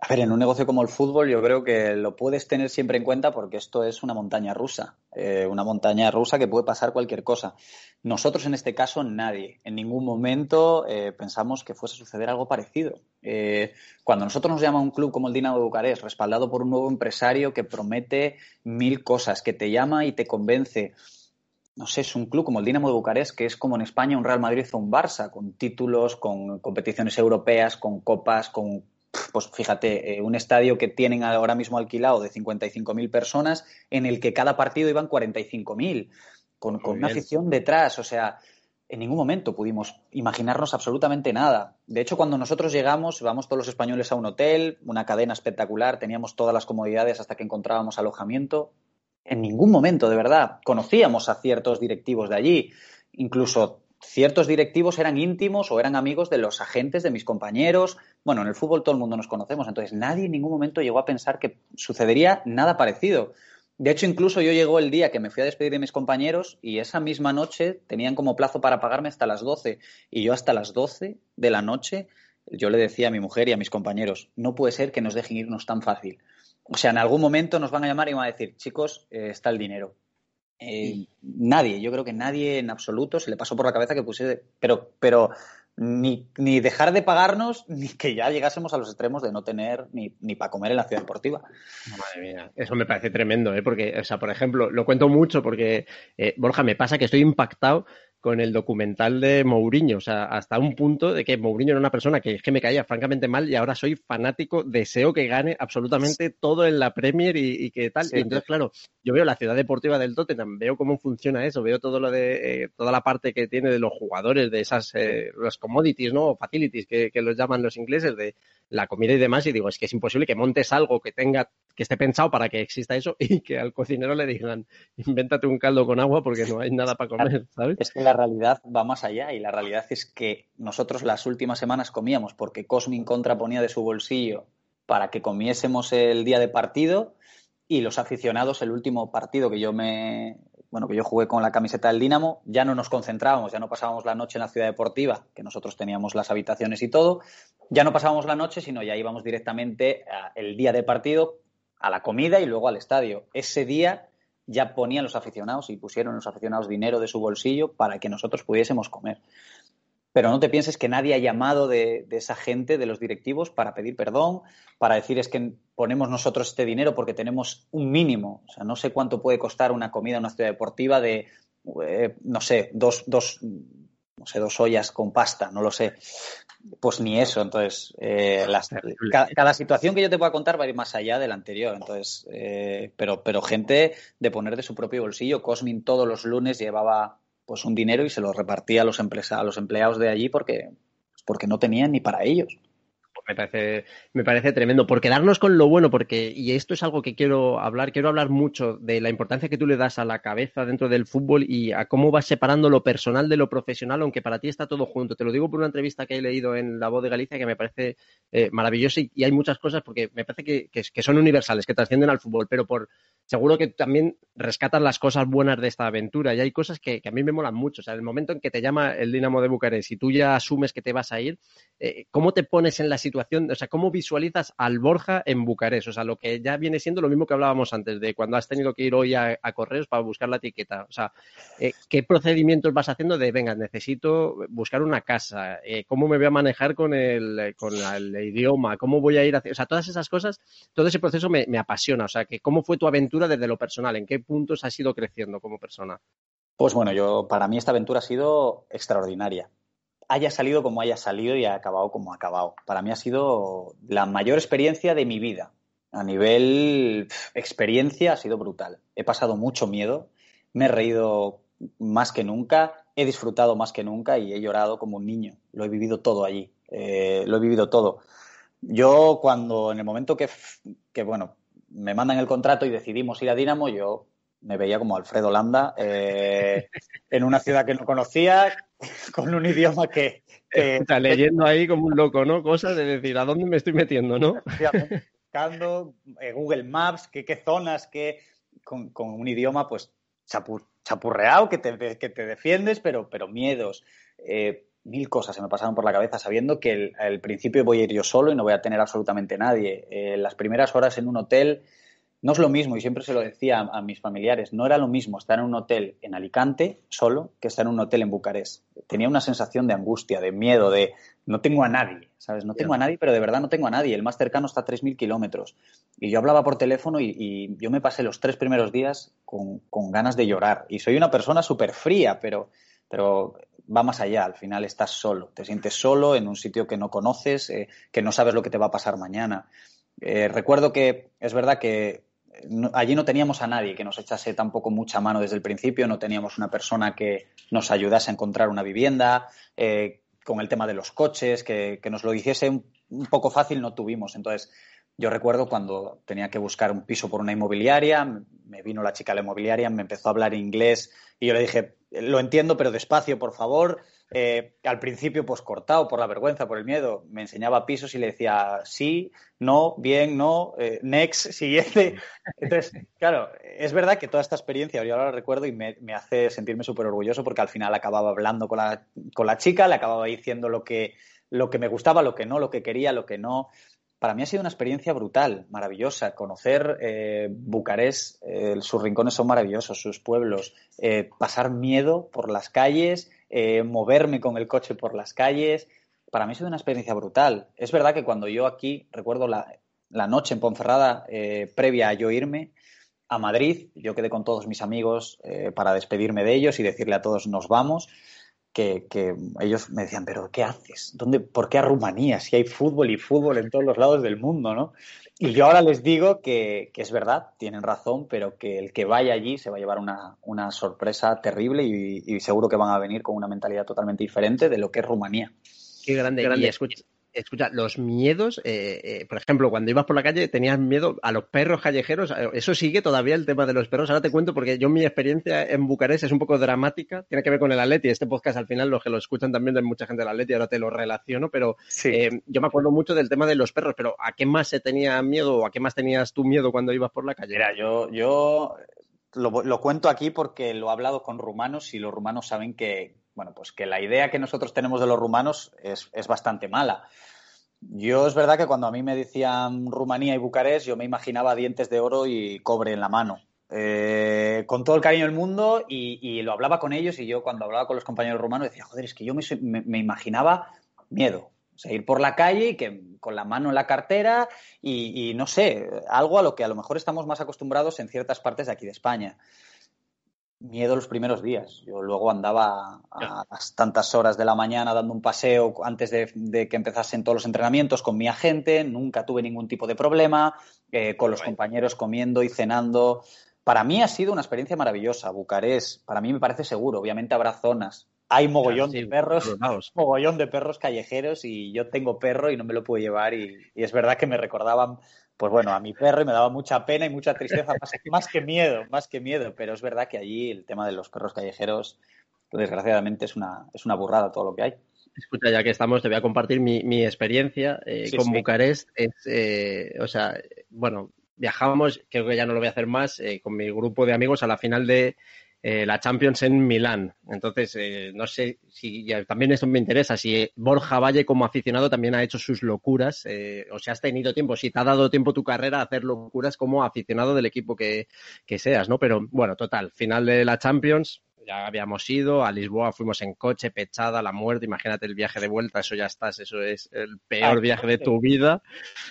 A ver, en un negocio como el fútbol yo creo que lo puedes tener siempre en cuenta porque esto es una montaña rusa, eh, una montaña rusa que puede pasar cualquier cosa. Nosotros en este caso nadie, en ningún momento eh, pensamos que fuese a suceder algo parecido. Eh, cuando nosotros nos llama un club como el Dinamo de Bucarest, respaldado por un nuevo empresario que promete mil cosas, que te llama y te convence, no sé, es un club como el Dinamo de Bucarest, que es como en España un Real Madrid o un Barça, con títulos, con competiciones europeas, con copas, con pues fíjate, eh, un estadio que tienen ahora mismo alquilado de 55.000 personas, en el que cada partido iban 45.000, con, con una afición detrás. O sea, en ningún momento pudimos imaginarnos absolutamente nada. De hecho, cuando nosotros llegamos, vamos todos los españoles a un hotel, una cadena espectacular, teníamos todas las comodidades hasta que encontrábamos alojamiento. En ningún momento, de verdad, conocíamos a ciertos directivos de allí. Incluso ciertos directivos eran íntimos o eran amigos de los agentes de mis compañeros. Bueno, en el fútbol todo el mundo nos conocemos, entonces nadie en ningún momento llegó a pensar que sucedería nada parecido. De hecho, incluso yo llegó el día que me fui a despedir de mis compañeros y esa misma noche tenían como plazo para pagarme hasta las 12 y yo hasta las 12 de la noche yo le decía a mi mujer y a mis compañeros, no puede ser que nos dejen irnos tan fácil. O sea, en algún momento nos van a llamar y van a decir, chicos, eh, está el dinero. Eh, nadie, yo creo que nadie en absoluto se le pasó por la cabeza que pusiese, pero, pero ni, ni dejar de pagarnos, ni que ya llegásemos a los extremos de no tener ni, ni para comer en la ciudad deportiva. Madre mía, eso me parece tremendo, ¿eh? porque, o sea, por ejemplo, lo cuento mucho porque, eh, Borja, me pasa que estoy impactado con el documental de Mourinho, o sea, hasta un punto de que Mourinho era una persona que, que me caía francamente mal y ahora soy fanático, deseo que gane absolutamente todo en la Premier y, que tal. y entonces, claro, yo veo la ciudad deportiva del Tottenham, veo cómo funciona eso, veo todo lo de, eh, toda la parte que tiene de los jugadores, de esas, eh, los commodities, ¿no? O facilities que, que los llaman los ingleses, de la comida y demás, y digo, es que es imposible que montes algo que tenga, que esté pensado para que exista eso y que al cocinero le digan, invéntate un caldo con agua porque no hay nada para comer, ¿sabes? Es que la realidad va más allá y la realidad es que nosotros las últimas semanas comíamos porque Cosmin Contra ponía de su bolsillo para que comiésemos el día de partido y los aficionados el último partido que yo me bueno, que yo jugué con la camiseta del Dinamo, ya no nos concentrábamos, ya no pasábamos la noche en la ciudad deportiva, que nosotros teníamos las habitaciones y todo, ya no pasábamos la noche, sino ya íbamos directamente el día de partido a la comida y luego al estadio. Ese día ya ponían los aficionados y pusieron los aficionados dinero de su bolsillo para que nosotros pudiésemos comer. Pero no te pienses que nadie ha llamado de, esa gente, de los directivos, para pedir perdón, para decir es que ponemos nosotros este dinero porque tenemos un mínimo. O sea, no sé cuánto puede costar una comida en una ciudad deportiva de, eh, no sé, dos, dos, no sé, dos ollas con pasta, no lo sé. Pues ni eso. Entonces, eh, cada, situación que yo te pueda contar va a ir más allá de la anterior. Entonces, eh, pero, pero gente de poner de su propio bolsillo. Cosmin todos los lunes llevaba pues un dinero y se lo repartía a los, a los empleados de allí porque, porque no tenían ni para ellos me parece, me parece tremendo. Por quedarnos con lo bueno, porque, y esto es algo que quiero hablar, quiero hablar mucho de la importancia que tú le das a la cabeza dentro del fútbol y a cómo vas separando lo personal de lo profesional, aunque para ti está todo junto. Te lo digo por una entrevista que he leído en La Voz de Galicia que me parece eh, maravillosa y, hay muchas cosas porque me parece que, que, son universales, que trascienden al fútbol, pero por seguro que también rescatas las cosas buenas de esta aventura y hay cosas que, a mí me molan mucho. O sea, el momento en que te llama el Dinamo de Bucarest y tú ya asumes que te vas a ir, eh, ¿cómo te pones en la situación o sea, cómo visualizas al Borja en Bucarest, o sea, lo que ya viene siendo lo mismo que hablábamos antes, de cuando has tenido que ir hoy a, correos para buscar la etiqueta, o sea, eh, ¿qué procedimientos vas haciendo de, venga, necesito buscar una casa, eh, cómo me voy a manejar con el, con el idioma, cómo voy a ir a o sea, todas esas cosas, todo ese proceso me, me apasiona, o sea, que cómo fue tu aventura desde lo personal, en qué puntos has ido creciendo como persona. Pues bueno, yo para mí esta aventura ha sido extraordinaria haya salido como haya salido y ha acabado como ha acabado. Para mí ha sido la mayor experiencia de mi vida. A nivel experiencia ha sido brutal. He pasado mucho miedo, me he reído más que nunca, he disfrutado más que nunca y he llorado como un niño. Lo he vivido todo allí, eh, lo he vivido todo. Yo cuando en el momento que, que, bueno, me mandan el contrato y decidimos ir a Dinamo, yo me veía como Alfredo Landa eh, en una ciudad que no conocía, con un idioma que... Está leyendo ahí como un loco, ¿no? Cosas de decir, ¿a dónde me estoy metiendo, no? Buscando eh, Google Maps, qué, qué zonas, qué... Con, un idioma, pues, chapurreado, que te, que te defiendes, pero, pero miedos. Eh, mil cosas se me pasaron por la cabeza sabiendo que al principio voy a ir yo solo y no voy a tener absolutamente nadie. Eh, las primeras horas en un hotel no es lo mismo, y siempre se lo decía a, mis familiares, no era lo mismo estar en un hotel en Alicante solo que estar en un hotel en Bucarest. Tenía una sensación de angustia, de miedo, de no tengo a nadie, ¿sabes? No tengo a nadie, pero de verdad no tengo a nadie. El más cercano está a 3.000 kilómetros. Y yo hablaba por teléfono y, yo me pasé los tres primeros días con, ganas de llorar. Y soy una persona súper fría, pero, pero va más allá. Al final estás solo, te sientes solo en un sitio que no conoces, eh, que no sabes lo que te va a pasar mañana. Eh, recuerdo que es verdad que allí no teníamos a nadie que nos echase tampoco mucha mano desde el principio, no teníamos una persona que nos ayudase a encontrar una vivienda, eh, con el tema de los coches, que, nos lo hiciese un, poco fácil, no tuvimos. Entonces, yo recuerdo cuando tenía que buscar un piso por una inmobiliaria, me vino la chica de la inmobiliaria, me empezó a hablar inglés y yo le dije, lo entiendo, pero despacio, por favor. Eh, al principio, pues cortado por la vergüenza, por el miedo, me enseñaba pisos y le decía sí, no, bien, no, eh, next, siguiente. Entonces, claro, es verdad que toda esta experiencia, yo ahora la recuerdo y me, hace sentirme súper orgulloso porque al final acababa hablando con la, con la chica, le acababa diciendo lo que, lo que me gustaba, lo que no, lo que quería, lo que no para mí ha sido una experiencia brutal, maravillosa. Conocer eh, Bucarest, sus rincones son maravillosos, sus pueblos, pasar miedo por las calles, eh, moverme con el coche por las calles. Para mí ha sido una experiencia brutal. Es verdad que cuando yo aquí, recuerdo la, noche en Ponferrada, eh, previa a yo irme a Madrid, yo quedé con todos mis amigos eh, para despedirme de ellos y decirle a todos nos vamos. Que, que, ellos me decían, pero ¿qué haces? ¿Dónde, ¿Por qué a Rumanía? Si hay fútbol y fútbol en todos los lados del mundo, ¿no? Y yo ahora les digo que, es verdad, tienen razón, pero que el que vaya allí se va a llevar una, sorpresa terrible y, seguro que van a venir con una mentalidad totalmente diferente de lo que es Rumanía. Qué grande, grande. escucha, Escucha, los miedos, eh, eh, por ejemplo, cuando ibas por la calle tenías miedo a los perros callejeros. Eh, eso sigue todavía el tema de los perros. Ahora te cuento porque yo mi experiencia en Bucarest es un poco dramática. Tiene que ver con el Atleti. Este podcast al final los que lo escuchan también de mucha gente del Atleti. Ahora te lo relaciono, pero yo me acuerdo mucho del tema de los perros. Pero ¿a qué más se tenía miedo o a qué más tenías tú miedo cuando ibas por la calle? Mira, yo, yo lo, lo cuento aquí porque lo he hablado con rumanos y los rumanos saben que, bueno, pues que la idea que nosotros tenemos de los rumanos es, es bastante mala. Yo es verdad que cuando a mí me decían Rumanía y Bucarest, yo me imaginaba dientes de oro y cobre en la mano. Eh, con todo el cariño del mundo y, lo hablaba con ellos y yo cuando hablaba con los compañeros rumanos decía, joder, es que yo me, imaginaba miedo. O ir por la calle y que con la mano en la cartera y, no sé, algo a lo que a lo mejor estamos más acostumbrados en ciertas partes de aquí de España miedo los primeros días. Yo luego andaba a las tantas horas de la mañana dando un paseo antes de, que empezasen todos los entrenamientos con mi agente, nunca tuve ningún tipo de problema, eh, con los compañeros comiendo y cenando. Para mí ha sido una experiencia maravillosa. Bucarest, para mí me parece seguro. Obviamente habrá zonas. Hay mogollón de perros, mogollón de perros callejeros y yo tengo perro y no me lo puedo llevar y es verdad que me recordaban pues bueno, a mi perro me daba mucha pena y mucha tristeza, más, que miedo, más que miedo, pero es verdad que allí el tema de los perros callejeros, desgraciadamente, es una, es una burrada todo lo que hay. Escucha, ya que estamos, te voy a compartir mi, experiencia eh, con Bucarest. Es, eh, o sea, bueno, viajamos, creo que ya no lo voy a hacer más, eh, con mi grupo de amigos a la final de eh, la Champions en Milán. Entonces, eh, no sé si también esto me interesa, si Borja Valle como aficionado también ha hecho sus locuras, eh, o si has tenido tiempo, si te ha dado tiempo tu carrera a hacer locuras como aficionado del equipo que, que seas, ¿no? Pero bueno, total, final de la Champions, ya habíamos ido, a Lisboa fuimos en coche, pechada, la muerte, imagínate el viaje de vuelta, eso ya estás, eso es el peor viaje de tu vida,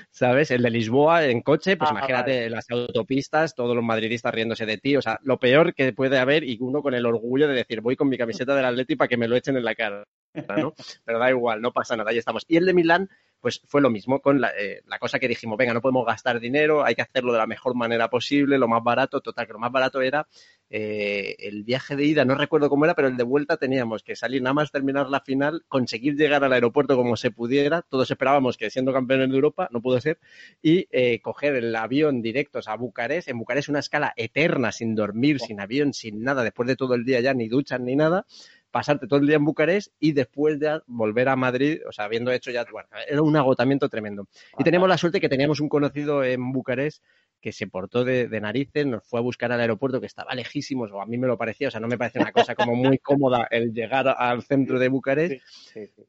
¿sabes? El de Lisboa en coche, pues ah, imagínate las autopistas, todos los madridistas riéndose de ti, o sea, lo peor que puede haber y uno con el orgullo de decir, voy con mi camiseta del Atleti para que me lo echen en la cara, ¿no? Pero da igual, no pasa nada, ahí estamos. Y el de Milán, pues fue lo mismo con eh, la, cosa que dijimos, venga, no podemos gastar dinero, hay que hacerlo de la mejor manera posible, lo más barato, total, que lo más barato era eh, el viaje de ida, no recuerdo cómo era, pero el de vuelta teníamos que salir nada más terminar la final, conseguir llegar al aeropuerto como se pudiera, todos esperábamos que siendo campeones de Europa, no pudo ser, y eh, coger el avión directos a Bucarest, en Bucarest una escala eterna, sin dormir, sin avión, sin nada, después de todo el día ya ni duchan ni nada, pasarte todo el día en Bucarest y después de volver a Madrid, o sea, habiendo hecho ya, bueno, era un agotamiento tremendo. Y teníamos la suerte que teníamos un conocido en Bucarest que se portó de, narices, nos fue a buscar al aeropuerto que estaba lejísimos, o a mí me lo parecía, o sea, no me parece una cosa como muy cómoda el llegar al centro de Bucarest.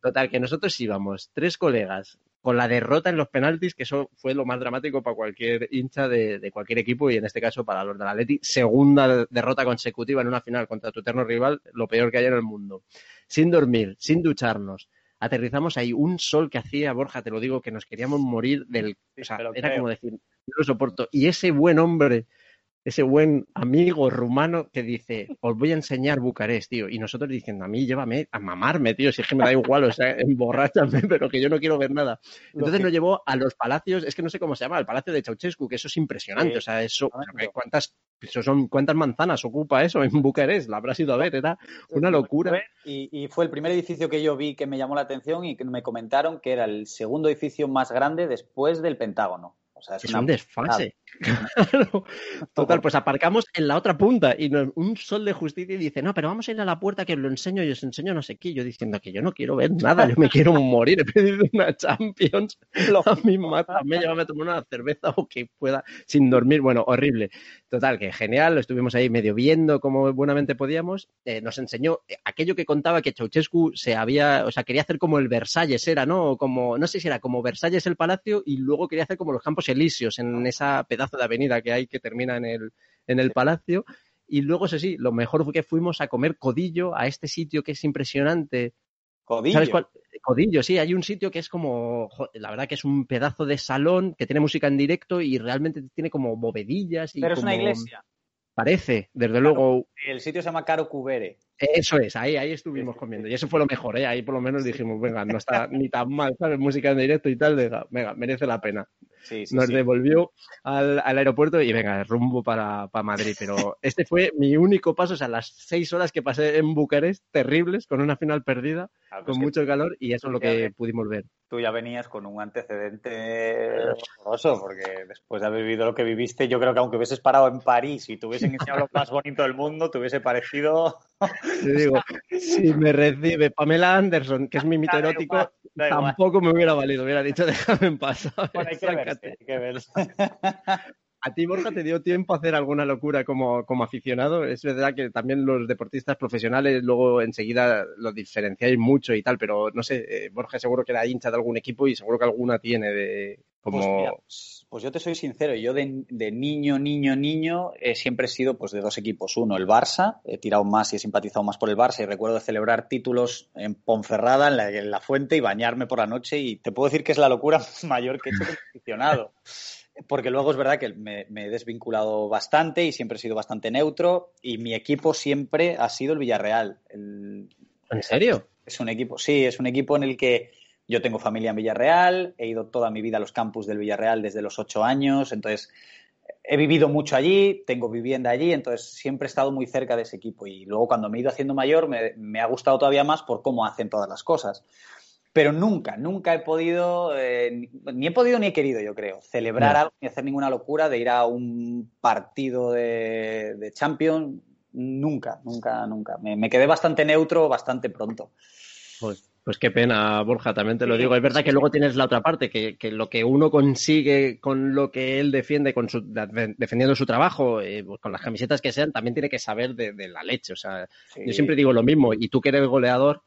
Total, que nosotros íbamos, tres colegas, con la derrota en los penaltis, que eso fue lo más dramático para cualquier hincha de, cualquier equipo y en este caso para los del Atleti, segunda derrota consecutiva en una final contra tu eterno rival, lo peor que hay en el mundo. Sin dormir, sin ducharnos. Aterrizamos ahí, un sol que hacía, Borja, te lo digo, que nos queríamos morir del... O sea, era como decir, no lo soporto. Y ese buen hombre ese buen amigo rumano que dice, os voy a enseñar Bucarest, tío. Y nosotros diciendo, a mí llévame a mamarme, tío, si es que me da igual, o sea, emborráchame, pero que yo no quiero ver nada. Entonces nos llevó a los palacios, es que no sé cómo se llama, el palacio de Ceausescu, que eso es impresionante, o sea, eso, ¿cuántas, eso son, ¿cuántas manzanas ocupa eso en Bucarest? La habrás ido a ver, era una locura. Y, y fue el primer edificio que yo vi que me llamó la atención y que me comentaron que era el segundo edificio más grande después del Pentágono. O sea, es, un desfase. Total, pues aparcamos en la otra punta y un sol de justicia y dice, no, pero vamos a ir a la puerta que os lo enseño y os enseño no sé qué. Yo diciendo que yo no quiero ver nada, yo me quiero morir. He pedido una Champions. a mí me llévame a tomar una cerveza o que pueda sin dormir. Bueno, horrible. Total, que genial. Lo estuvimos ahí medio viendo como buenamente podíamos. Eh, nos enseñó eh, aquello que contaba que Ceausescu se había, o sea, quería hacer como el Versalles era, ¿no? Como, no sé si era como Versalles el palacio y luego quería hacer como los campos elíseos en esa pedazo de avenida que hay que termina en el, en el palacio. Y luego, eso sí, lo mejor fue que fuimos a comer codillo a este sitio que es impresionante. ¿Codillo? ¿Sabes cuál? Codillo, sí, hay un sitio que es como, la verdad que es un pedazo de salón que tiene música en directo y realmente tiene como bovedillas. Y Pero es una iglesia. Parece, desde luego. El sitio se llama Caro Cubere. Eso es, ahí, ahí estuvimos comiendo. Y eso fue lo mejor, ¿eh? Ahí por lo menos dijimos, venga, no está ni tan mal, ¿sabes? Música en directo y tal, venga, merece la pena nos devolvió al, aeropuerto y venga, rumbo para, Madrid. Pero este fue mi único paso, o sea, las seis horas que pasé en Bucarest, terribles, con una final perdida, ah, pues con mucho calor, y eso es lo que pudimos ver. Tú ya venías con un antecedente horroroso, porque después de haber vivido lo que viviste, yo creo que aunque hubieses parado en París y te hubiesen enseñado lo más bonito del mundo, te hubiese parecido... Te digo, si me recibe Pamela Anderson, que es mi mito erótico, tampoco me hubiera valido, hubiera dicho déjame en paz. ¿A ti, Borja, te dio tiempo a hacer alguna locura como, como, aficionado? Es verdad que también los deportistas profesionales luego enseguida los diferenciáis mucho y tal, pero no sé, eh, Borja seguro que era hincha de algún equipo y seguro que alguna tiene de como... Pues, pues, yo te soy sincero, yo de, niño, niño, niño siempre he sido pues de dos equipos. Uno, el Barça, he tirado más y he simpatizado más por el Barça y recuerdo celebrar títulos en Ponferrada, en la, en la fuente y bañarme por la noche y te puedo decir que es la locura mayor que he hecho como aficionado porque luego es verdad que me, he desvinculado bastante y siempre he sido bastante neutro y mi equipo siempre ha sido el Villarreal. ¿En serio? Es un equipo, sí, es un equipo en el que yo tengo familia en Villarreal, he ido toda mi vida a los campus del Villarreal desde los ocho años, entonces he vivido mucho allí, tengo vivienda allí, entonces siempre he estado muy cerca de ese equipo y luego cuando me he ido haciendo mayor me ha gustado todavía más por cómo hacen todas las cosas pero nunca, nunca he podido, eh, ni he podido ni he querido, yo creo, celebrar algo ni hacer ninguna locura de ir a un partido de, de Champions. Nunca, nunca, nunca. Me, quedé bastante neutro bastante pronto. Pues, pues qué pena, Borja, también te lo digo. Es verdad que luego tienes la otra parte, que, lo que uno consigue con lo que él defiende, con su, defendiendo su trabajo, eh, pues con las camisetas que sean, también tiene que saber de, la leche. O sea, yo siempre digo lo mismo, y tú que eres goleador,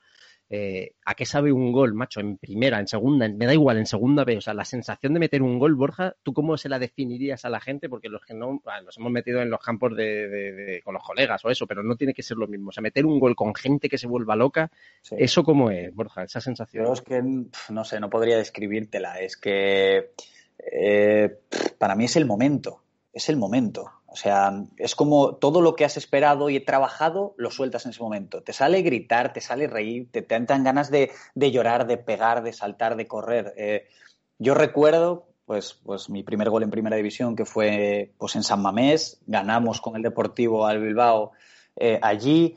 eh, ¿a qué sabe un gol, macho? En primera, en segunda, me da igual, en segunda vez. O sea, la sensación de meter un gol, Borja, ¿tú cómo se la definirías a la gente? Porque los que no, nos hemos metido en los campos de, con los colegas o eso, pero no tiene que ser lo mismo. O sea, meter un gol con gente que se vuelva loca, ¿eso cómo es, Borja? Esa sensación. Yo es que, no sé, no podría describírtela. Es que eh, para mí es el momento, es el momento. O sea, es como todo lo que has esperado y trabajado, lo sueltas en ese momento. Te sale gritar, te sale reír, te, te dan ganas de, llorar, de pegar, de saltar, de correr. Eh, yo recuerdo, pues, pues mi primer gol en primera división, que fue pues en San Mamés, ganamos con el Deportivo al Bilbao eh, allí.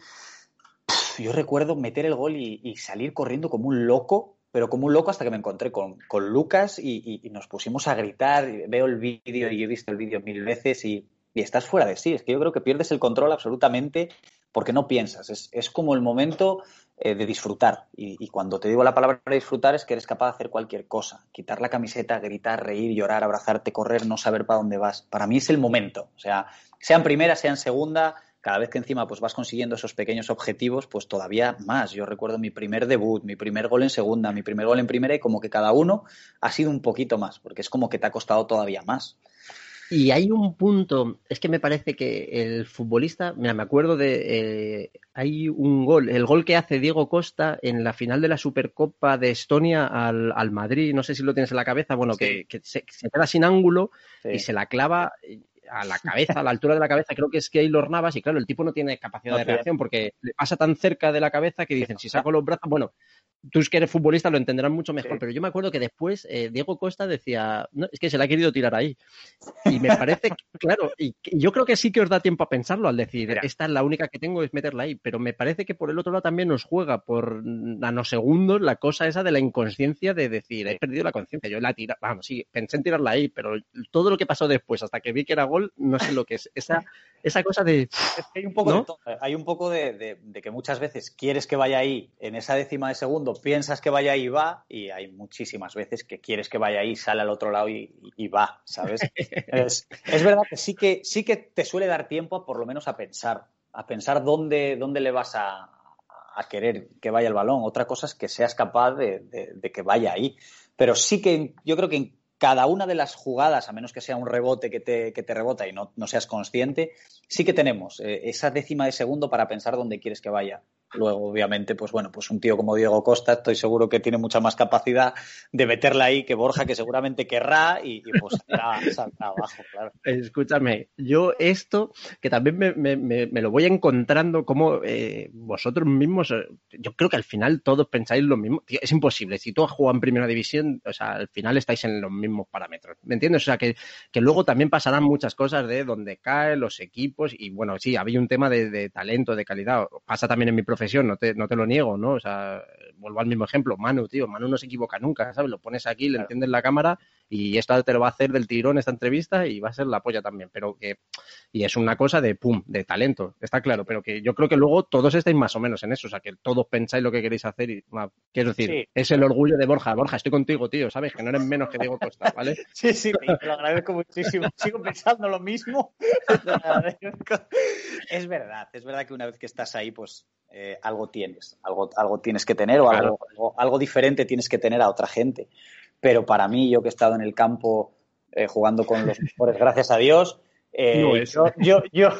Yo recuerdo meter el gol y, salir corriendo como un loco, pero como un loco hasta que me encontré con, Lucas y, y, nos pusimos a gritar. Veo el vídeo y he visto el vídeo mil veces y y estás fuera de sí. Es que yo creo que pierdes el control absolutamente porque no piensas. Es, como el momento eh, de disfrutar. Y, cuando te digo la palabra disfrutar es que eres capaz de hacer cualquier cosa. Quitar la camiseta, gritar, reír, llorar, abrazarte, correr, no saber para dónde vas. Para mí es el momento. O sea, sea en primera, sea en segunda, cada vez que encima pues vas consiguiendo esos pequeños objetivos, pues todavía más. Yo recuerdo mi primer debut, mi primer gol en segunda, mi primer gol en primera y como que cada uno ha sido un poquito más, porque es como que te ha costado todavía más. Y hay un punto, es que me parece que el futbolista, mira, me acuerdo de, eh, hay un gol, el gol que hace Diego Costa en la final de la Supercopa de Estonia al, al Madrid, no sé si lo tienes en la cabeza, bueno, que, se, queda sin ángulo y se la clava a la cabeza, a la altura de la cabeza, creo que es Keylor Navas, y claro, el tipo no tiene capacidad de reacción porque le pasa tan cerca de la cabeza que dicen, si saco los brazos, bueno, tú que eres futbolista lo entenderás mucho mejor, pero yo me acuerdo que después eh, Diego Costa decía, no, es que se la ha querido tirar ahí. Y me parece, claro, y, yo creo que sí que os da tiempo a pensarlo al decir, esta es la única que tengo, es meterla ahí, pero me parece que por el otro lado también nos juega por nanosegundos la cosa esa de la inconsciencia de decir, he perdido la conciencia, yo la tira, vamos, sí, pensé en tirarla ahí, pero todo lo que pasó después, hasta que vi que era gol, no sé lo que es. Esa, esa cosa de... hay un poco, de, hay un poco de, que muchas veces quieres que vaya ahí en esa décima de segundo piensas que vaya y va, y hay muchísimas veces que quieres que vaya ahí, sale al otro lado y, va, ¿sabes? es, verdad que sí, que sí que te suele dar tiempo por lo menos a pensar, a pensar dónde, dónde le vas a, querer que vaya el balón. Otra cosa es que seas capaz de, de, que vaya ahí. Pero sí que yo creo que en cada una de las jugadas, a menos que sea un rebote que te, que te rebota y no, no, seas consciente, sí que tenemos eh, esa décima de segundo para pensar dónde quieres que vaya. Luego, obviamente, pues bueno, pues un tío como Diego Costa, estoy seguro que tiene mucha más capacidad de meterla ahí que Borja, que seguramente querrá y, pues saldrá, abajo, claro. Escúchame, yo esto, que también me, me, me lo voy encontrando como eh, vosotros mismos, eh, yo creo que al final todos pensáis lo mismo. es imposible. Si tú has jugado en primera división, o sea, al final estáis en los mismos parámetros. ¿Me entiendes? O sea, que, que luego también pasarán muchas cosas de donde caen los equipos y bueno, sí, había un tema de, de talento, de calidad. Pasa también en mi profesión no te, no te lo niego, ¿no? O sea, vuelvo al mismo ejemplo, Manu, tío, Manu no se equivoca nunca, ¿sabes? Lo pones aquí, le entiendes la cámara y esto te lo va a hacer del tirón esta entrevista y va a ser la polla también, pero que, y es una cosa de pum, de talento, está claro, pero que yo creo que luego todos estáis más o menos en eso, o sea, que todos pensáis lo que queréis hacer y, quiero decir, es el orgullo de Borja, Borja, estoy contigo, tío, ¿sabes? Que no eres menos que Diego Costa, ¿vale? Sí, sí, te lo agradezco muchísimo, sigo pensando lo mismo. es verdad, es verdad que una vez que estás ahí, pues eh, algo tienes, algo, algo tienes que tener o algo, algo, diferente tienes que tener a otra gente. Pero para mí, yo que he estado en el campo eh, jugando con los mejores, gracias a Dios, eh, yo, yo, yo,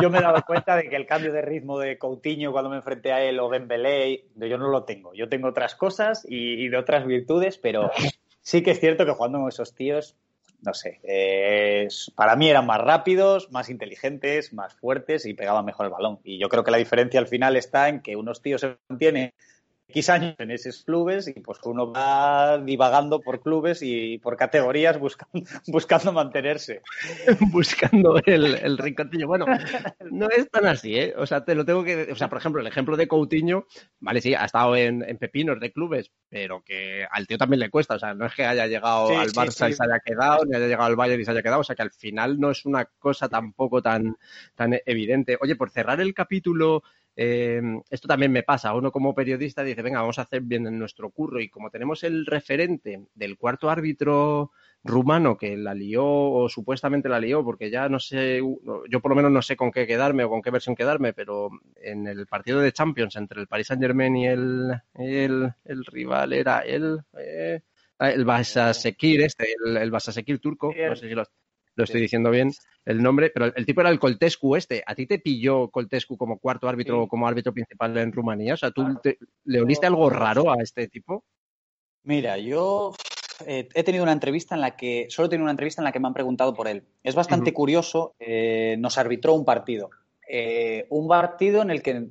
yo, me he dado cuenta de que el cambio de ritmo de Coutinho cuando me enfrenté a él o Dembélé, yo no lo tengo. Yo tengo otras cosas y, y de otras virtudes, pero sí que es cierto que jugando con esos tíos no sé, para mí eran más rápidos, más inteligentes, más fuertes y pegaban mejor el balón. Y yo creo que la diferencia al final está en que unos tíos se mantienen X años en esos clubes y pues uno va divagando por clubes y por categorías buscando, buscando mantenerse. buscando el, el rinconcillo. Bueno, no es tan así, ¿eh? O sea, te lo tengo que... O sea, por ejemplo, el ejemplo de Coutinho, vale, sí, ha estado en, en pepinos de clubes, pero que al tío también le cuesta. O sea, no es que haya llegado al Barça y se haya quedado, ni haya llegado al Bayern y se haya quedado. O sea, que al final no es una cosa tampoco tan, tan evidente. Oye, por cerrar el capítulo eh, esto también me pasa. Uno como periodista dice, venga, vamos a hacer bien nuestro curro. Y como tenemos el referente del cuarto árbitro rumano que la lió o supuestamente la lió, porque ya no sé, yo por lo menos no sé con qué quedarme o con qué versión quedarme, pero en el partido de Champions entre el Paris Saint Germain y el, el, rival era el, eh, el Basasekir, este, el, el Basasekir turco, no sé si lo, lo estoy diciendo bien el nombre, pero el tipo era el Coltescu este. ¿A ti te pilló Coltescu como cuarto árbitro o como árbitro principal en Rumanía? O sea, ¿tú le oliste algo raro a este tipo? Mira, yo eh, he tenido una entrevista en la que, solo he tenido una entrevista en la que me han preguntado por él. Es bastante curioso, eh, nos arbitró un partido. Eh, un partido en el que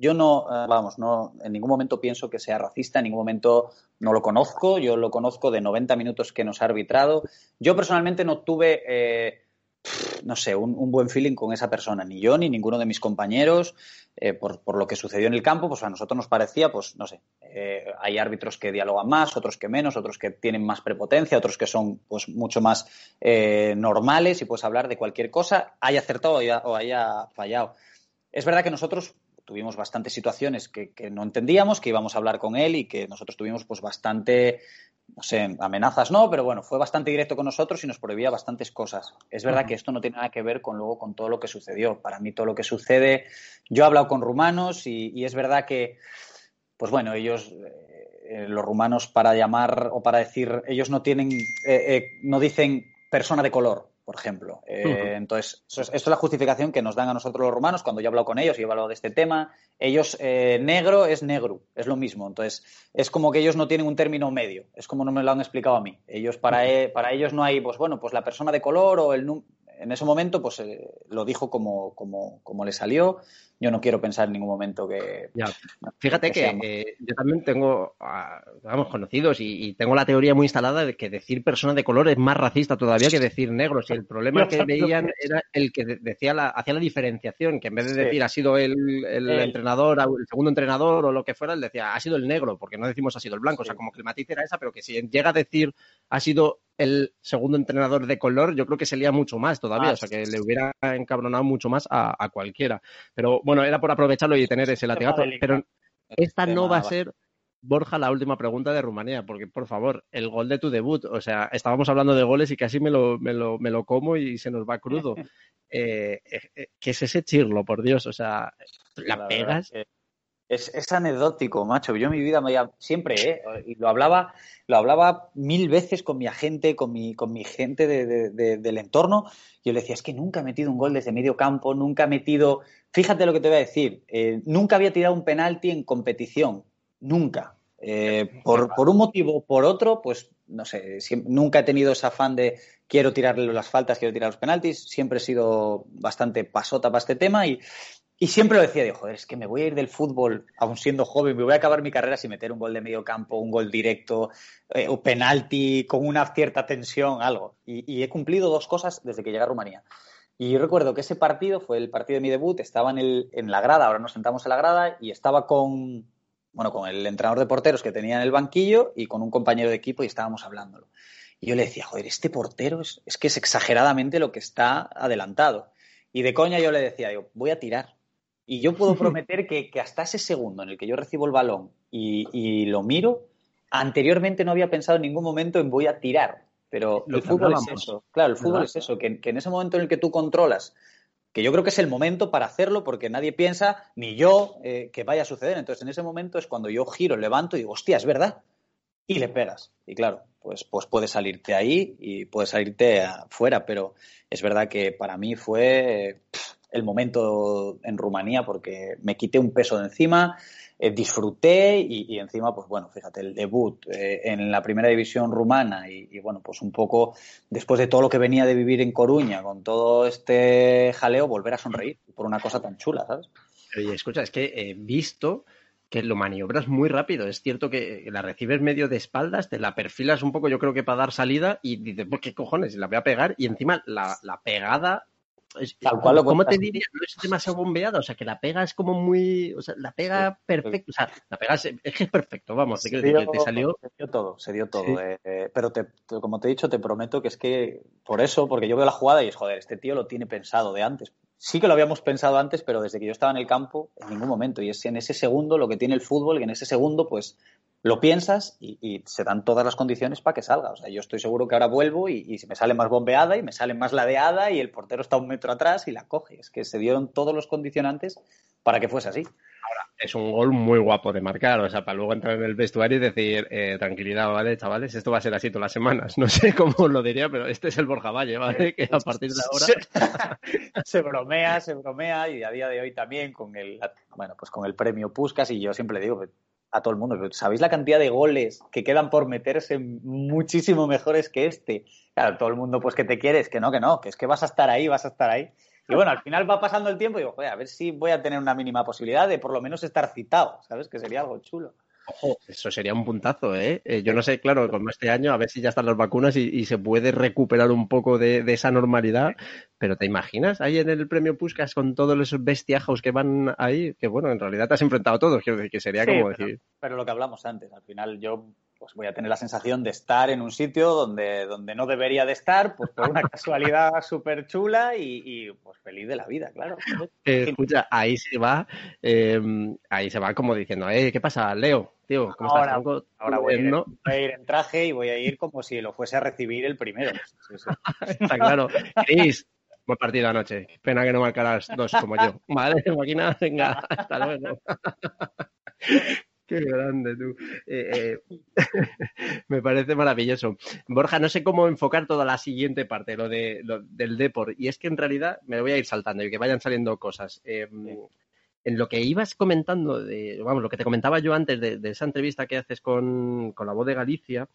yo no, eh, vamos, no, en ningún momento pienso que sea racista, en ningún momento no lo conozco, yo lo conozco de 90 minutos que nos ha arbitrado. Yo personalmente no tuve, eh, no sé, un, buen feeling con esa persona, ni yo ni ninguno de mis compañeros, eh, por, por, lo que sucedió en el campo, pues a nosotros nos parecía, pues no sé, hay árbitros que dialogan más, otros que menos, otros que tienen más prepotencia, otros que son pues mucho más normales y puedes hablar de cualquier cosa, haya acertado o haya fallado. Es verdad que nosotros tuvimos bastantes situaciones que, que, no entendíamos, que íbamos a hablar con él y que nosotros tuvimos pues bastante, no sé, amenazas no, pero bueno, fue bastante directo con nosotros y nos prohibía bastantes cosas. Es verdad uh -huh. que esto no tiene nada que ver con luego con todo lo que sucedió. Para mí todo lo que sucede, yo he hablado con rumanos y, y es verdad que, pues bueno, ellos... Eh, los rumanos para llamar o para decir, ellos no tienen, eh, eh, no dicen persona de color, por ejemplo. Eh, uh -huh. Entonces, eso es, esto es, la justificación que nos dan a nosotros los romanos cuando yo he hablado con ellos y he hablado de este tema. Ellos, eh, negro es negro, es lo mismo. Entonces, es como que ellos no tienen un término medio, es como no me lo han explicado a mí. Ellos, para, uh -huh. e, para ellos no hay, pues bueno, pues la persona de color o el... En ese momento, pues eh, lo dijo como, como, como le salió yo no quiero pensar en ningún momento que. Ya. Fíjate que, que eh, yo también tengo, vamos, conocidos y, y, tengo la teoría muy instalada de que decir persona de color es más racista todavía que decir negro. Si el problema que veían era el que decía la, hacía la diferenciación, que en vez de decir sí. ha sido el, el, el, entrenador, el segundo entrenador o lo que fuera, él decía ha sido el negro, porque no decimos ha sido el blanco. Sí. O sea, como que el matiz era esa, pero que si llega a decir ha sido el segundo entrenador de color, yo creo que se lía mucho más todavía, ah, o sea, que le hubiera encabronado mucho más a, a cualquiera. Pero bueno, era por aprovecharlo y tener ese latigazo. Pero esta no va a ser, Borja, la última pregunta de Rumanía, porque por favor, el gol de tu debut, o sea, estábamos hablando de goles y casi me lo, me lo, me lo como y se nos va crudo. Eh, eh, ¿Qué es ese chirlo, por Dios? O sea, ¿la, la pegas? Es, es, anecdótico, macho. Yo en mi vida me siempre, ¿eh? y lo hablaba, lo hablaba mil veces con mi agente, con mi, con mi gente de, de, de, del entorno. Yo le decía, es que nunca he metido un gol desde medio campo, nunca he metido. Fíjate lo que te voy a decir. Eh, nunca había tirado un penalti en competición. Nunca. Eh, por, por, un motivo o por otro, pues no sé, nunca he tenido ese afán de quiero tirarle las faltas, quiero tirar los penaltis. Siempre he sido bastante pasota para este tema y, y siempre lo decía, digo, joder, es que me voy a ir del fútbol, aún siendo joven, me voy a acabar mi carrera sin meter un gol de medio campo, un gol directo, eh, o penalti, con una cierta tensión, algo. Y, y, he cumplido dos cosas desde que llegué a Rumanía. Y yo recuerdo que ese partido fue el partido de mi debut, estaba en, el, en la grada, ahora nos sentamos en la grada, y estaba con, bueno, con el entrenador de porteros que tenía en el banquillo y con un compañero de equipo y estábamos hablándolo. Y yo le decía, joder, este portero es, es que es exageradamente lo que está adelantado. Y de coña yo le decía, digo, voy a tirar y yo puedo prometer que, que, hasta ese segundo en el que yo recibo el balón y, y, lo miro, anteriormente no había pensado en ningún momento en voy a tirar. Pero el fútbol es eso. Claro, el fútbol es eso, que, que, en ese momento en el que tú controlas, que yo creo que es el momento para hacerlo porque nadie piensa, ni yo, eh, que vaya a suceder. Entonces en ese momento es cuando yo giro, levanto y digo, hostia, es verdad. Y le pegas. Y claro, pues, pues puede salirte ahí y puede salirte afuera, pero es verdad que para mí fue... Pff, el momento en Rumanía porque me quité un peso de encima, eh, disfruté y, encima, pues bueno, fíjate, el debut eh, en la primera división rumana y, bueno, pues un poco después de todo lo que venía de vivir en Coruña, con todo este jaleo, volver a sonreír por una cosa tan chula, ¿sabes? Oye, escucha, es que he visto que lo maniobras muy rápido. Es cierto que la recibes medio de espaldas, te la perfilas un poco, yo creo que para dar salida, y dices, pues qué cojones, la voy a pegar, y encima la, pegada Tal cual lo ¿Cómo te diría? No es demasiado bombeada, o sea, que la pega es como muy. O sea, la pega perfecto. O sea, la pega es, es que es perfecto, vamos. Se, dio, te salió... se dio todo, se dio todo. Sí. Eh, pero te, te, como te he dicho, te prometo que es que por eso, porque yo veo la jugada y es, joder, este tío lo tiene pensado de antes. Sí que lo habíamos pensado antes, pero desde que yo estaba en el campo, en ningún momento. Y es en ese segundo lo que tiene el fútbol, y en ese segundo, pues lo piensas y, y, se dan todas las condiciones para que salga. O sea, yo estoy seguro que ahora vuelvo y, y me sale más bombeada y me sale más ladeada y el portero está un metro atrás y la coge. Es que se dieron todos los condicionantes para que fuese así. Ahora, es un gol muy guapo de marcar, o sea, para luego entrar en el vestuario y decir, eh, tranquilidad, ¿vale, chavales? Esto va a ser así todas las semanas. No sé cómo lo diría, pero este es el Borja Valle, ¿vale? Que a partir de ahora... se bromea, se bromea y a día de hoy también con el, bueno, pues con el premio Puskas y yo siempre digo, a todo el mundo. ¿Sabéis la cantidad de goles que quedan por meterse muchísimo mejores que este? Claro, todo el mundo, pues que te quieres, que no, que no, que es que vas a estar ahí, vas a estar ahí. Y bueno, al final va pasando el tiempo y digo, joder, a ver si voy a tener una mínima posibilidad de por lo menos estar citado, ¿sabes? Que sería algo chulo. Ojo, eso sería un puntazo, ¿eh? ¿eh? Yo no sé, claro, como este año, a ver si ya están las vacunas y, y se puede recuperar un poco de, de, esa normalidad. Pero ¿te imaginas ahí en el premio Puskas con todos esos bestiajos que van ahí? Que bueno, en realidad te has enfrentado a todos, quiero decir, que sería sí, como pero, decir. Pero lo que hablamos antes, al final yo pues voy a tener la sensación de estar en un sitio donde, donde no debería de estar, pues por una casualidad súper chula y, pues feliz de la vida, claro. Eh, escucha, ahí se va, em, ahí se va como diciendo, eh, ¿qué pasa, Leo? Tío, ¿cómo ahora, estás? Ahora voy, a ir, en traje y voy a ir como si lo fuese a recibir el primero. Está claro. Cris, buen partido anoche. Pena que no marcaras dos como yo. Vale, máquina, venga, hasta luego. Qué grande tú. Eh, eh, me parece maravilloso. Borja, no sé cómo enfocar toda la siguiente parte, lo, de, lo del Deport. Y es que en realidad me voy a ir saltando y que vayan saliendo cosas. Eh, en lo que ibas comentando, de, vamos, lo que te comentaba yo antes de, esa entrevista que haces con, con, la voz de Galicia,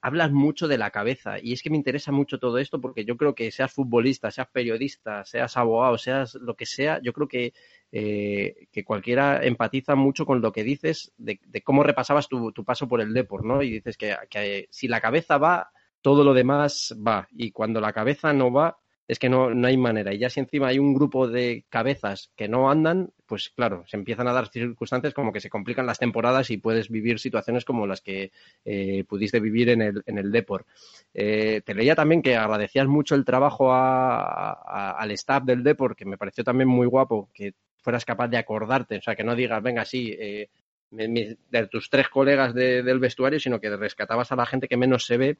hablas mucho de la cabeza y es que me interesa mucho todo esto porque yo creo que seas futbolista, seas periodista, seas abogado, seas lo que sea, yo creo que, eh, que cualquiera empatiza mucho con lo que dices de, cómo repasabas tu, paso por el deporte, ¿no? Y dices que si la cabeza va, todo lo demás va y cuando la cabeza no va, es que no, no hay manera. Y ya si encima hay un grupo de cabezas que no andan, pues claro, se empiezan a dar circunstancias como que se complican las temporadas y puedes vivir situaciones como las que eh, pudiste vivir en el, en el Deport. Eh, te leía también que agradecías mucho el trabajo al staff del Deport, que me pareció también muy guapo, que fueras capaz de acordarte, o sea, que no digas, venga, sí, eh, de tus tres colegas del vestuario, sino que rescatabas a la gente que menos se ve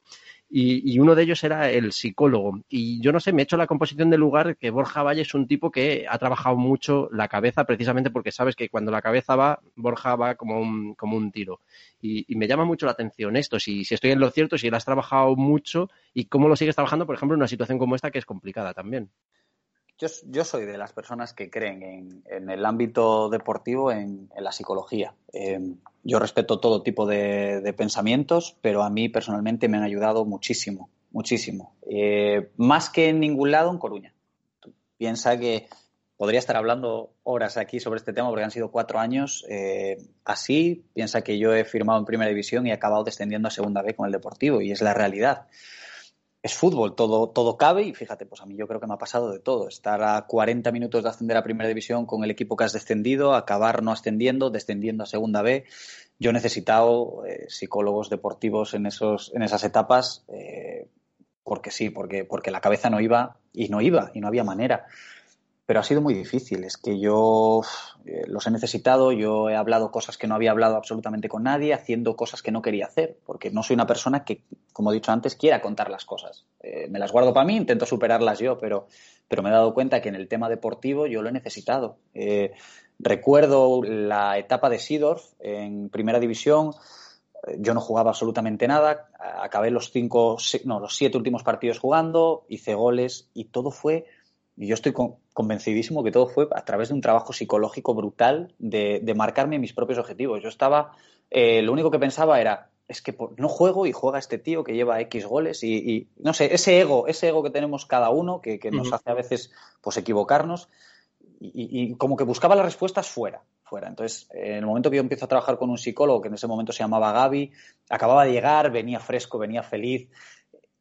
y, uno de ellos era el psicólogo. Y yo no sé, me he hecho la composición del lugar que Borja Valle es un tipo que ha trabajado mucho la cabeza precisamente porque sabes que cuando la cabeza va, Borja va como un, como un tiro. Y, me llama mucho la atención esto, si, si estoy en lo cierto, si lo has trabajado mucho y cómo lo sigues trabajando, por ejemplo, en una situación como esta que es complicada también. Yo, soy de las personas que creen en, el ámbito deportivo, en, la psicología. Eh, yo respeto todo tipo de, pensamientos, pero a mí personalmente me han ayudado muchísimo, muchísimo. Eh, más que en ningún lado en Coruña. Piensa que podría estar hablando horas aquí sobre este tema porque han sido cuatro años eh, así. Piensa que yo he firmado en primera división y he acabado descendiendo a segunda vez con el Deportivo y es la realidad es fútbol, todo, todo cabe y fíjate, pues a mí yo creo que me ha pasado de todo. Estar a 40 minutos de ascender a primera división con el equipo que has descendido, acabar no ascendiendo, descendiendo a segunda B. Yo he necesitado eh, psicólogos deportivos en, esos, en esas etapas eh, porque sí, porque, porque la cabeza no iba y no iba y no había manera pero ha sido muy difícil. Es que yo eh, los he necesitado, yo he hablado cosas que no había hablado absolutamente con nadie, haciendo cosas que no quería hacer, porque no soy una persona que, como he dicho antes, quiera contar las cosas. Eh, me las guardo para mí, intento superarlas yo, pero, pero me he dado cuenta que en el tema deportivo yo lo he necesitado. Eh, recuerdo la etapa de Sidorf en primera división. Yo no jugaba absolutamente nada, acabé los cinco, no, los siete últimos partidos jugando, hice goles y todo fue y yo estoy convencidísimo que todo fue a través de un trabajo psicológico brutal de, marcarme mis propios objetivos. Yo estaba, eh, lo único que pensaba era, es que no juego y juega este tío que lleva X goles y, no sé, ese ego, ese ego que tenemos cada uno que, nos hace a veces pues equivocarnos y, como que buscaba las respuestas fuera, fuera. Entonces, en el momento que yo empiezo a trabajar con un psicólogo que en ese momento se llamaba Gaby, acababa de llegar, venía fresco, venía feliz,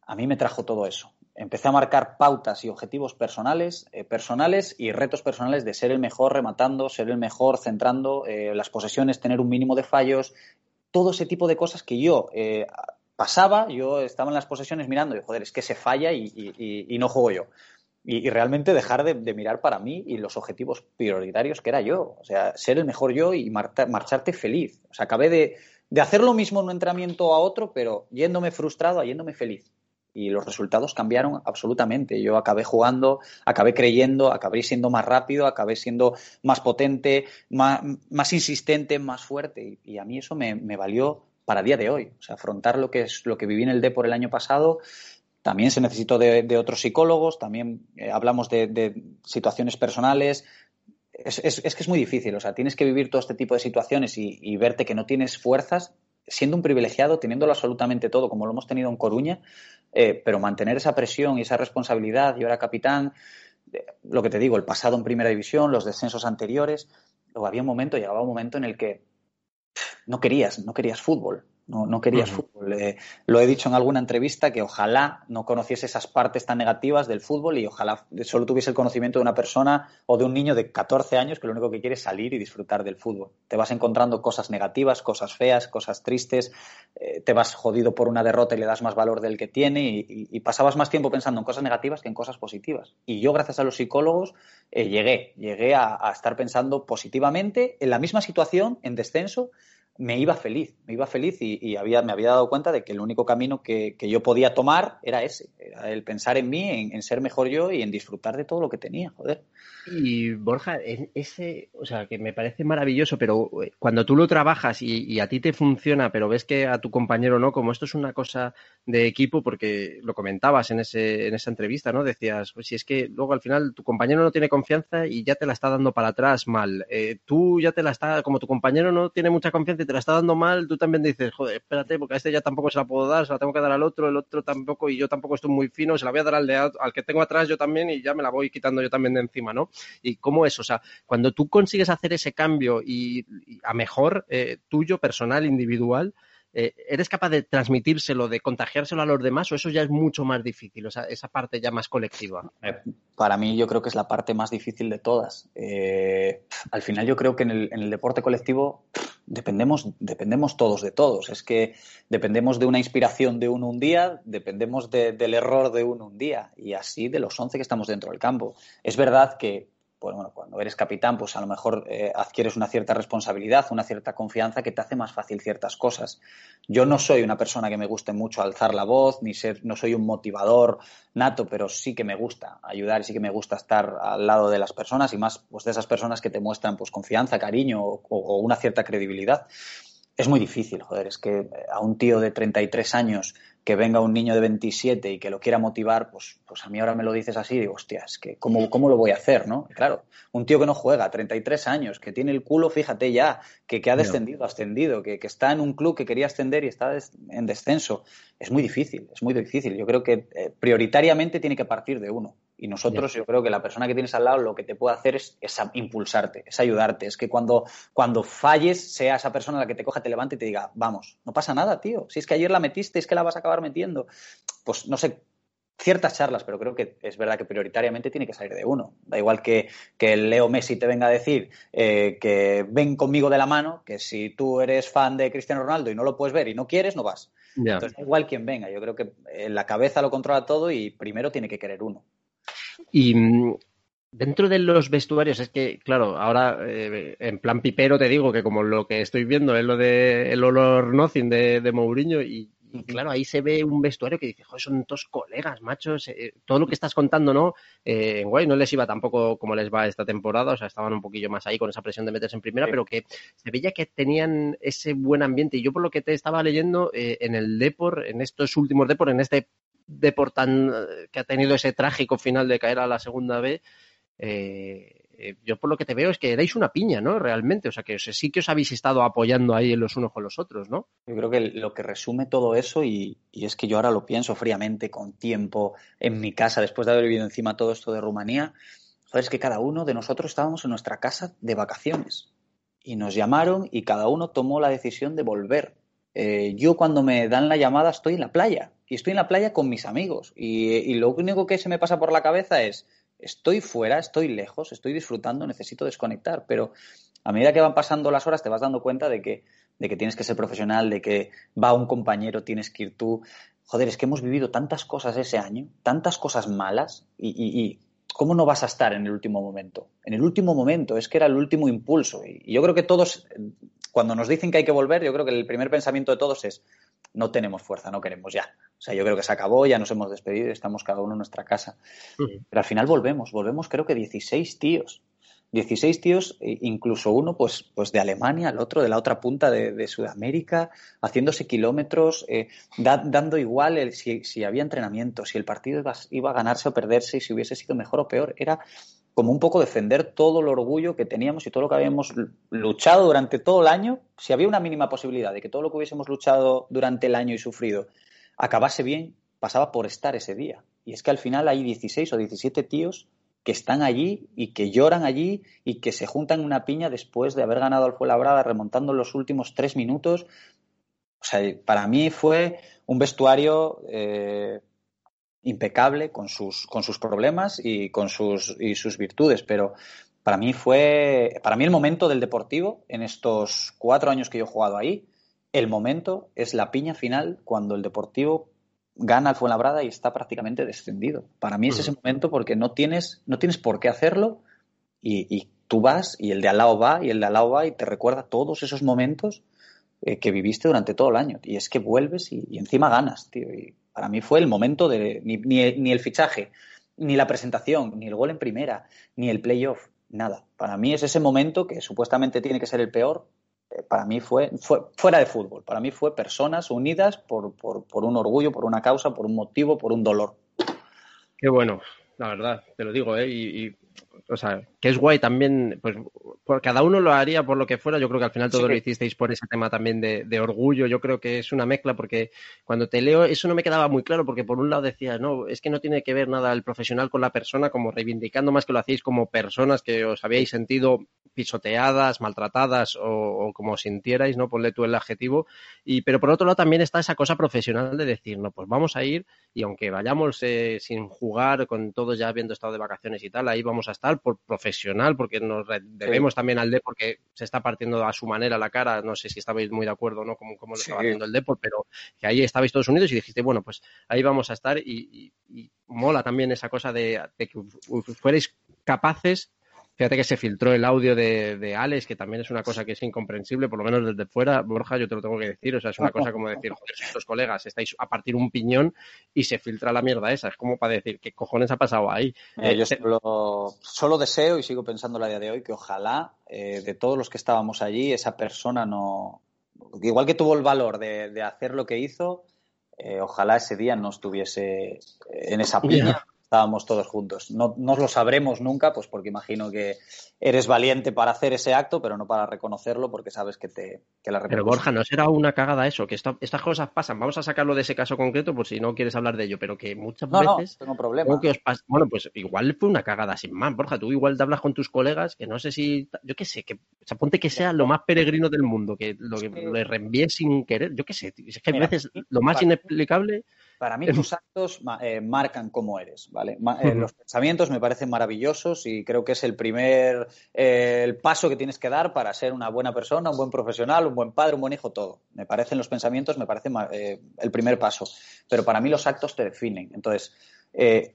a mí me trajo todo eso empecé a marcar pautas y objetivos personales, eh, personales y retos personales de ser el mejor rematando, ser el mejor centrando eh, las posesiones, tener un mínimo de fallos, todo ese tipo de cosas que yo eh, pasaba, yo estaba en las posesiones mirando y joder, es que se falla y, no juego yo. Y, realmente dejar de, mirar para mí y los objetivos prioritarios que era yo. O sea, ser el mejor yo y marcharte feliz. O sea, acabé de, de hacer lo mismo en un entrenamiento a otro, pero yéndome frustrado, yéndome feliz y los resultados cambiaron absolutamente. Yo acabé jugando, acabé creyendo, acabé siendo más rápido, acabé siendo más potente, más, insistente, más fuerte. Y, a mí eso me, valió para día de hoy. O sea, afrontar lo que es lo que viví en el D por el año pasado. También se necesitó de, otros psicólogos, también eh, hablamos de, situaciones personales. Es, es, que es muy difícil, o sea, tienes que vivir todo este tipo de situaciones y, y verte que no tienes fuerzas siendo un privilegiado, teniéndolo absolutamente todo, como lo hemos tenido en Coruña, eh, pero mantener esa presión y esa responsabilidad, yo era capitán, lo que te digo, el pasado en primera división, los descensos anteriores, luego había un momento, llegaba un momento en el que no querías, no querías fútbol. No, no querías fútbol. Eh, lo he dicho en alguna entrevista que ojalá no conociese esas partes tan negativas del fútbol y ojalá solo tuviese el conocimiento de una persona o de un niño de 14 años que lo único que quiere es salir y disfrutar del fútbol. Te vas encontrando cosas negativas, cosas feas, cosas tristes, eh, te vas jodido por una derrota y le das más valor del que tiene y, pasabas más tiempo pensando en cosas negativas que en cosas positivas. Y yo, gracias a los psicólogos, eh, llegué, llegué a, a estar pensando positivamente en la misma situación, en descenso, me iba feliz, me iba feliz y, había, me había dado cuenta de que el único camino que, yo podía tomar era ese, era el pensar en mí, en, ser mejor yo y en disfrutar de todo lo que tenía, joder. Y Borja, ese, o sea, que me parece maravilloso, pero eh, cuando tú lo trabajas y, a ti te funciona, pero ves que a tu compañero no, como esto es una cosa de equipo, porque lo comentabas en, ese, en esa entrevista, ¿no? Decías, pues si es que luego al final tu compañero no tiene confianza y ya te la está dando para atrás mal. Eh, tú ya te la está, como tu compañero no tiene mucha confianza te la está dando mal, tú también dices, joder, espérate, porque a este ya tampoco se la puedo dar, se la tengo que dar al otro, el otro tampoco y yo tampoco estoy muy fino, se la voy a dar al, de, al que tengo atrás yo también y ya me la voy quitando yo también de encima, ¿no? y cómo es, o sea, cuando tú consigues hacer ese cambio y, a mejor eh, tuyo, personal, individual, eh, ¿eres capaz de transmitírselo, de contagiárselo a los demás o eso ya es mucho más difícil, o sea, esa parte ya más colectiva? Eh, para mí yo creo que es la parte más difícil de todas. al final yo creo que en el, deporte colectivo dependemos, dependemos todos de todos. Es que dependemos de una inspiración de uno un día, dependemos del error de uno un día y así de los 11 que estamos dentro del campo. Es verdad que pues bueno, cuando eres capitán, pues a lo mejor eh, adquieres una cierta responsabilidad, una cierta confianza que te hace más fácil ciertas cosas. Yo no soy una persona que me guste mucho alzar la voz, ni ser, no soy un motivador nato, pero sí que me gusta ayudar y sí que me gusta estar al lado de las personas y más pues de esas personas que te muestran pues confianza, cariño o una cierta credibilidad. Es muy difícil, joder, es que a un tío de 33 años que venga un niño de 27 y que lo quiera motivar, pues, pues a mí ahora me lo dices así y digo, hostia, es que ¿cómo, ¿cómo lo voy a hacer, no? claro, un tío que no juega, 33 años, que tiene el culo, fíjate ya, que, que ha descendido, ascendido, que, que, está en un club que quería ascender y está en descenso, es muy difícil, es muy difícil. Yo creo que eh, prioritariamente tiene que partir de uno. Y nosotros, yo creo que la persona que tienes al lado lo que te puede hacer es, impulsarte, es ayudarte. Es que cuando, cuando falles, sea esa persona la que te coja, te levante y te diga, vamos, no pasa nada, tío. Si es que ayer la metiste, es que la vas a acabar metiendo. Pues no sé, ciertas charlas, pero creo que es verdad que prioritariamente tiene que salir de uno. Da igual que, que Leo Messi te venga a decir eh, que ven conmigo de la mano, que si tú eres fan de Cristiano Ronaldo y no lo puedes ver y no quieres, no vas. Entonces, da igual quien venga. Yo creo que la cabeza lo controla todo y primero tiene que querer uno. Y mm, dentro de los vestuarios, es que, claro, ahora eh, en plan pipero te digo que como lo que estoy viendo es lo de el olor nothing de, de Mourinho y, claro, ahí se ve un vestuario que dice, joder, son dos colegas, machos. Eh, todo lo que estás contando, ¿no? Eh, en guay no les iba tampoco como les va esta temporada, o sea, estaban un poquillo más ahí con esa presión de meterse en primera, pero que se veía que tenían ese buen ambiente. Y yo por lo que te estaba leyendo, en el Depor, en estos últimos Depor, en este Deportan que ha tenido ese trágico final de caer a la segunda B, eh, eh, yo por lo que te veo es que erais una piña, ¿no? Realmente, o sea que sí que os habéis estado apoyando ahí los unos con los otros, ¿no? Yo creo que lo que resume todo eso, y, es que yo ahora lo pienso fríamente, con tiempo, en mi casa, después de haber vivido encima todo esto de Rumanía, es que cada uno de nosotros estábamos en nuestra casa de vacaciones y nos llamaron y cada uno tomó la decisión de volver. Eh, yo cuando me dan la llamada estoy en la playa y estoy en la playa con mis amigos y, lo único que se me pasa por la cabeza es estoy fuera, estoy lejos, estoy disfrutando, necesito desconectar, pero a medida que van pasando las horas te vas dando cuenta de que, de que tienes que ser profesional, de que va un compañero, tienes que ir tú. Joder, es que hemos vivido tantas cosas ese año, tantas cosas malas y, ¿cómo no vas a estar en el último momento? En el último momento, es que era el último impulso. Y, yo creo que todos, cuando nos dicen que hay que volver, yo creo que el primer pensamiento de todos es, no tenemos fuerza, no queremos ya. O sea, yo creo que se acabó, ya nos hemos despedido y estamos cada uno en nuestra casa. Pero al final volvemos, volvemos creo que 16 tíos. 16 tíos, e incluso uno pues, pues de Alemania, el otro de la otra punta de, Sudamérica, haciéndose kilómetros, eh, dando igual si, si, había entrenamiento, si el partido iba, iba, a ganarse o perderse, y si hubiese sido mejor o peor. Era como un poco defender todo el orgullo que teníamos y todo lo que habíamos luchado durante todo el año. Si había una mínima posibilidad de que todo lo que hubiésemos luchado durante el año y sufrido acabase bien, pasaba por estar ese día. Y es que al final hay 16 o 17 tíos que están allí y que lloran allí y que se juntan en una piña después de haber ganado al Fuenlabrada remontando los últimos tres minutos. O sea, para mí fue un vestuario eh, impecable con sus, con sus problemas y con sus, y sus virtudes, pero para mí fue, para mí el momento del Deportivo en estos cuatro años que yo he jugado ahí, el momento es la piña final cuando el Deportivo gana al Fuenlabrada y está prácticamente descendido. Para mí es ese momento porque no tienes, no tienes por qué hacerlo y, tú vas y el de al lado va y el de al lado va y te recuerda todos esos momentos eh, que viviste durante todo el año. Y es que vuelves y, encima ganas, tío. Y para mí fue el momento de ni, ni, el fichaje, ni la presentación, ni el gol en primera, ni el playoff, nada. Para mí es ese momento que supuestamente tiene que ser el peor, eh, para mí fue, fue, fuera de fútbol. Para mí fue personas unidas por, por, por, un orgullo, por una causa, por un motivo, por un dolor. Qué bueno, la verdad, te lo digo, ¿eh? y o sea, que es guay también, pues por, cada uno lo haría por lo que fuera, yo creo que al final todo lo hicisteis por ese tema también de, orgullo, yo creo que es una mezcla porque cuando te leo eso no me quedaba muy claro porque por un lado decías, no, es que no tiene que ver nada el profesional con la persona, como reivindicando más que lo hacéis como personas que os habíais sentido pisoteadas, maltratadas o, como sintierais, ¿no? Ponle tú el adjetivo, y pero por otro lado también está esa cosa profesional de decir, no, pues vamos a ir y aunque vayamos eh, sin jugar, con todos ya habiendo estado de vacaciones y tal, ahí vamos a estar por profesional, porque nos debemos también al Depor, que se está partiendo a su manera la cara, no sé si estabais muy de acuerdo no como, como lo estaba haciendo el Depor, pero que ahí estabais todos unidos y dijiste, bueno, pues ahí vamos a estar y, mola también esa cosa de, de que fuerais capaces Fíjate que se filtró el audio de, de, Alex, que también es una cosa que es incomprensible, por lo menos desde fuera. Borja, yo te lo tengo que decir. O sea, es una cosa como decir, joder, estos colegas estáis a partir un piñón y se filtra la mierda esa. Es como para decir, ¿qué cojones ha pasado ahí? Eh, yo solo, deseo y sigo pensando la día de hoy que ojalá eh, de todos los que estábamos allí, esa persona no. Igual que tuvo el valor de, hacer lo que hizo, eh, ojalá ese día no estuviese en esa piña estábamos todos juntos. No, no lo sabremos nunca, pues porque imagino que eres valiente para hacer ese acto, pero no para reconocerlo porque sabes que, te, que la Pero Borja, ¿no será una cagada eso? Que estas cosas pasan. Vamos a sacarlo de ese caso concreto por si no quieres hablar de ello, pero que muchas veces... No, tengo problema. Bueno, pues igual fue una cagada sin más, Borja. Tú igual te hablas con tus colegas que no sé si... Yo qué sé, que se ponte que sea lo más peregrino del mundo, que lo que le reenvíes sin querer. Yo qué sé, es que a veces lo más inexplicable para mí tus actos eh, marcan cómo eres, ¿vale? Eh, los pensamientos me parecen maravillosos y creo que es el primer eh, el paso que tienes que dar para ser una buena persona, un buen profesional, un buen padre, un buen hijo, todo. Me parecen los pensamientos, me parecen el primer paso. Pero para mí los actos te definen. Entonces,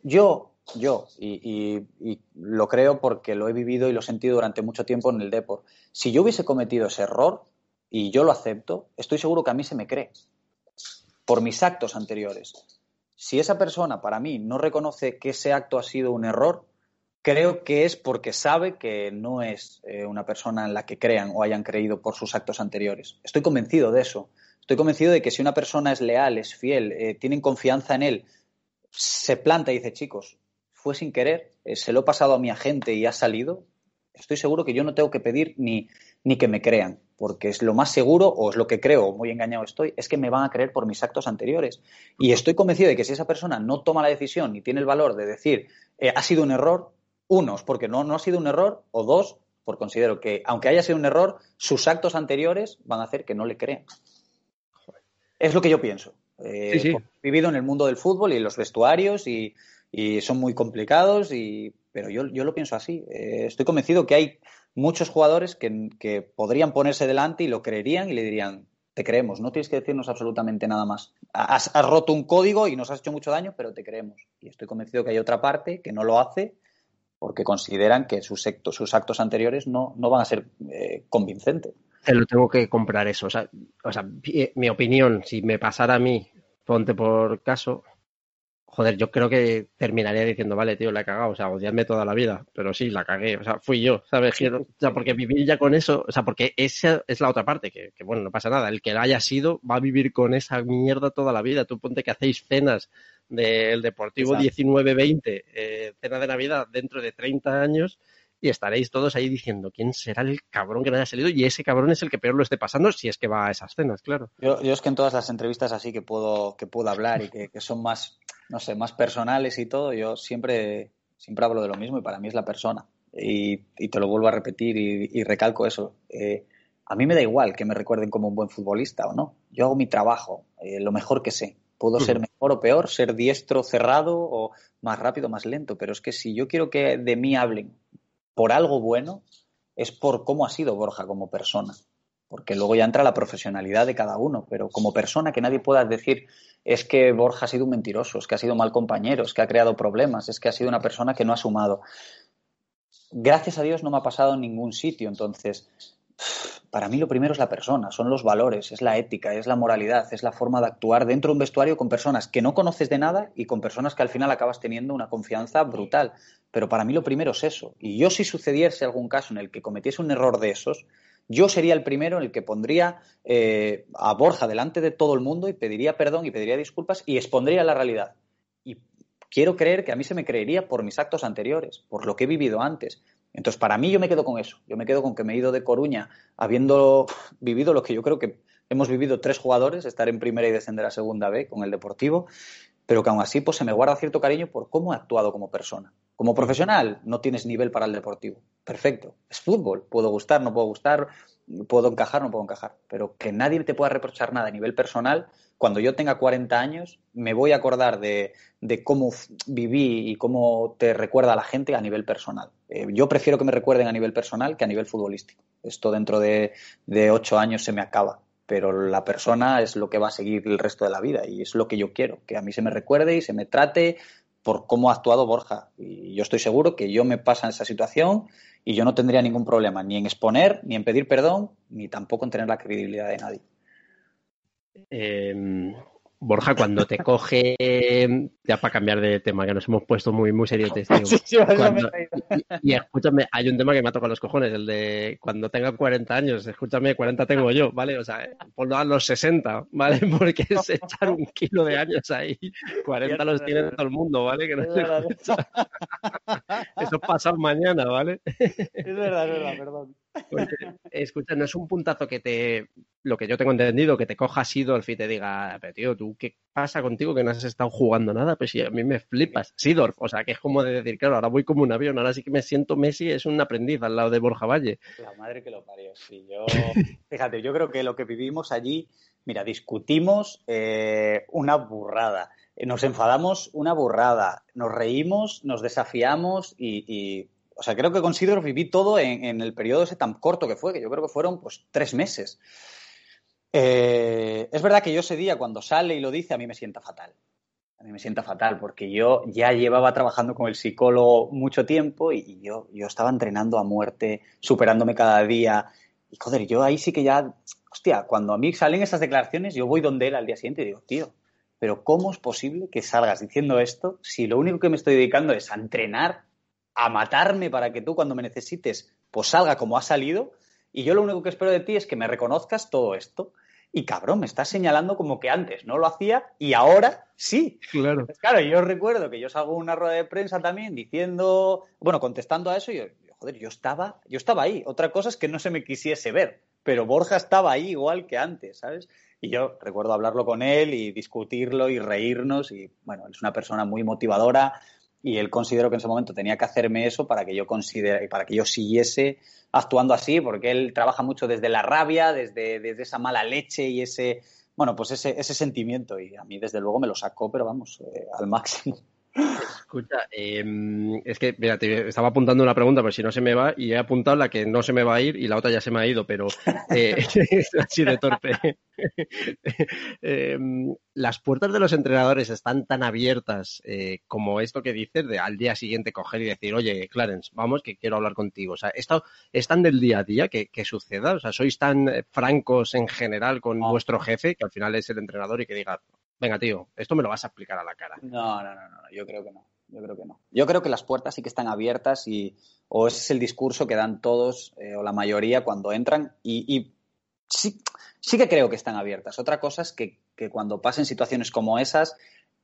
yo, yo, y, y, lo creo porque lo he vivido y lo he sentido durante mucho tiempo en el Deport, si yo hubiese cometido ese error y yo lo acepto, estoy seguro que a mí se me cree por mis actos anteriores. Si esa persona para mí no reconoce que ese acto ha sido un error, creo que es porque sabe que no es eh, una persona en la que crean o hayan creído por sus actos anteriores. Estoy convencido de eso. Estoy convencido de que si una persona es leal, es fiel, eh, tienen confianza en él, se planta y dice, chicos, fue sin querer, eh, se lo he pasado a mi agente y ha salido, estoy seguro que yo no tengo que pedir ni, ni que me crean, porque es lo más seguro, o es lo que creo, muy engañado estoy, es que me van a creer por mis actos anteriores. Y estoy convencido de que si esa persona no toma la decisión ni tiene el valor de decir, eh, ha sido un error, unos, porque no, no ha sido un error, o dos, por considero que, aunque haya sido un error, sus actos anteriores van a hacer que no le crean. Es lo que yo pienso. Eh, he vivido en el mundo del fútbol y en los vestuarios y, son muy complicados, y, pero yo, yo lo pienso así. Eh, estoy convencido que hay muchos jugadores que, podrían ponerse delante y lo creerían y le dirían, te creemos, no tienes que decirnos absolutamente nada más. Has, roto un código y nos has hecho mucho daño, pero te creemos. Y estoy convencido que hay otra parte que no lo hace porque consideran que sus, sus actos anteriores no, no van a ser eh, convincentes. Te lo tengo que comprar eso. O sea, o sea, mi opinión, si me pasara a mí, ponte por caso, joder, yo creo que terminaría diciendo, vale, tío, la he cagado, o sea, odiadme toda la vida, pero sí, la cagué, o sea, fui yo, ¿sabes? o sea, porque vivir ya con eso, o sea, porque esa es la otra parte, que, bueno, no pasa nada, el que la haya sido va a vivir con esa mierda toda la vida, tú ponte que hacéis cenas del Deportivo 19-20, eh, cena de Navidad dentro de 30 años, y estaréis todos ahí diciendo quién será el cabrón que no haya salido y ese cabrón es el que peor lo esté pasando si es que va a esas cenas, claro. Yo, es que en todas las entrevistas así que puedo, que puedo hablar y que, son más, no sé, más personales y todo, yo siempre, siempre hablo de lo mismo y para mí es la persona. Y, te lo vuelvo a repetir y, recalco eso. Eh, a mí me da igual que me recuerden como un buen futbolista o no. Yo hago mi trabajo, eh, lo mejor que sé. Puedo ser mejor o peor, ser diestro, cerrado o más rápido, más lento, pero es que si yo quiero que de mí hablen por algo bueno, es por cómo ha sido Borja como persona. Porque luego ya entra la profesionalidad de cada uno, pero como persona que nadie pueda decir es que Borja ha sido un mentiroso, es que ha sido mal compañero, es que ha creado problemas, es que ha sido una persona que no ha sumado. Gracias a Dios no me ha pasado en ningún sitio, entonces para mí lo primero es la persona, son los valores, es la ética, es la moralidad, es la forma de actuar dentro de un vestuario con personas que no conoces de nada y con personas que al final acabas teniendo una confianza brutal. Pero para mí lo primero es eso. Y yo si sucediese algún caso en el que cometiese un error de esos, yo sería el primero en el que pondría eh, a Borja delante de todo el mundo y pediría perdón y pediría disculpas y expondría la realidad. Y quiero creer que a mí se me creería por mis actos anteriores, por lo que he vivido antes. Entonces, para mí yo me quedo con eso. Yo me quedo con que me he ido de Coruña habiendo vivido lo que yo creo que hemos vivido tres jugadores, estar en primera y descender a segunda B con el Deportivo, pero que aún así pues, se me guarda cierto cariño por cómo he actuado como persona. Como profesional no tienes nivel para el Deportivo. Perfecto. Es fútbol. Puedo gustar, no puedo gustar, puedo encajar, no puedo encajar. Pero que nadie te pueda reprochar nada a nivel personal, cuando yo tenga 40 años, me voy a acordar de, cómo viví y cómo te recuerda a la gente a nivel personal. Eh, yo prefiero que me recuerden a nivel personal que a nivel futbolístico. Esto dentro de, de ocho años se me acaba pero la persona es lo que va a seguir el resto de la vida y es lo que yo quiero, que a mí se me recuerde y se me trate por cómo ha actuado Borja. Y yo estoy seguro que yo me pasa en esa situación y yo no tendría ningún problema ni en exponer, ni en pedir perdón, ni tampoco en tener la credibilidad de nadie. Eh, Borja, cuando te coge, ya para cambiar de tema, que nos hemos puesto muy, muy serios, y, escúchame, hay un tema que me ha tocado los cojones, el de cuando tenga 40 años, escúchame, 40 tengo yo, ¿vale? O sea, ponlo a los 60, ¿vale? Porque es echar un kilo de años ahí, 40 los tiene todo el mundo, ¿vale? Que no Eso pasa mañana, ¿vale? Es verdad, es verdad, perdón escucha, no es un puntazo que te, lo que yo tengo entendido, que te coja Sidorf y te diga, pero tío, ¿tú qué pasa contigo que no has estado jugando nada? Pues si a mí me flipas. Sidorf, o sea, que es como de decir, claro, ahora voy como un avión, ahora sí que me siento Messi, es un aprendiz al lado de Borja Valle. La madre que lo parió. Yo, fíjate, yo creo que lo que vivimos allí, mira, discutimos eh, una burrada nos enfadamos una burrada, nos reímos, nos desafiamos y o sea, creo que considero viví todo en, el periodo ese tan corto que fue, que yo creo que fueron pues tres meses. Eh, es verdad que yo ese día, cuando sale y lo dice, a mí me sienta fatal. A mí me sienta fatal porque yo ya llevaba trabajando con el psicólogo mucho tiempo y, yo, yo estaba entrenando a muerte, superándome cada día. Y joder, yo ahí sí que ya, hostia, cuando a mí salen esas declaraciones, yo voy donde él al día siguiente y digo, tío, pero ¿cómo es posible que salgas diciendo esto si lo único que me estoy dedicando es a entrenar a matarme para que tú cuando me necesites pues salga como ha salido y yo lo único que espero de ti es que me reconozcas todo esto. Y cabrón, me estás señalando como que antes no lo hacía y ahora sí. Claro. Pues claro, yo recuerdo que yo salgo una rueda de prensa también diciendo, bueno, contestando a eso, y yo, joder, yo estaba, yo estaba ahí. Otra cosa es que no se me quisiese ver, pero Borja estaba ahí igual que antes, ¿sabes? Y yo recuerdo hablarlo con él y discutirlo y reírnos y bueno, es una persona muy motivadora, y él consideró que en ese momento tenía que hacerme eso para que yo considere, para que yo siguiese actuando así, porque él trabaja mucho desde la rabia, desde, desde esa mala leche y ese, bueno, pues ese, ese sentimiento. Y a mí, desde luego, me lo sacó, pero vamos, eh, al máximo. Escucha, em, es que, mira, te estaba apuntando una pregunta, pero si no se me va, y he apuntado la que no se me va a ir y la otra ya se me ha ido, pero eh, así de torpe. Em, las puertas de los entrenadores están tan abiertas eh, como esto que dices de al día siguiente coger y decir, oye, Clarence, vamos, que quiero hablar contigo. O sea, esto es tan del día a día que, suceda. O sea, sois tan francos en general con vuestro jefe, que al final es el entrenador y que diga, venga, tío, esto me lo vas a explicar a la cara. No, no, no, no, yo creo que no. Yo creo que no. Yo creo que las puertas sí que están abiertas y o ese es el discurso que dan todos eh, o la mayoría cuando entran y, sí, sí que creo que están abiertas. Otra cosa es que, que cuando pasen situaciones como esas,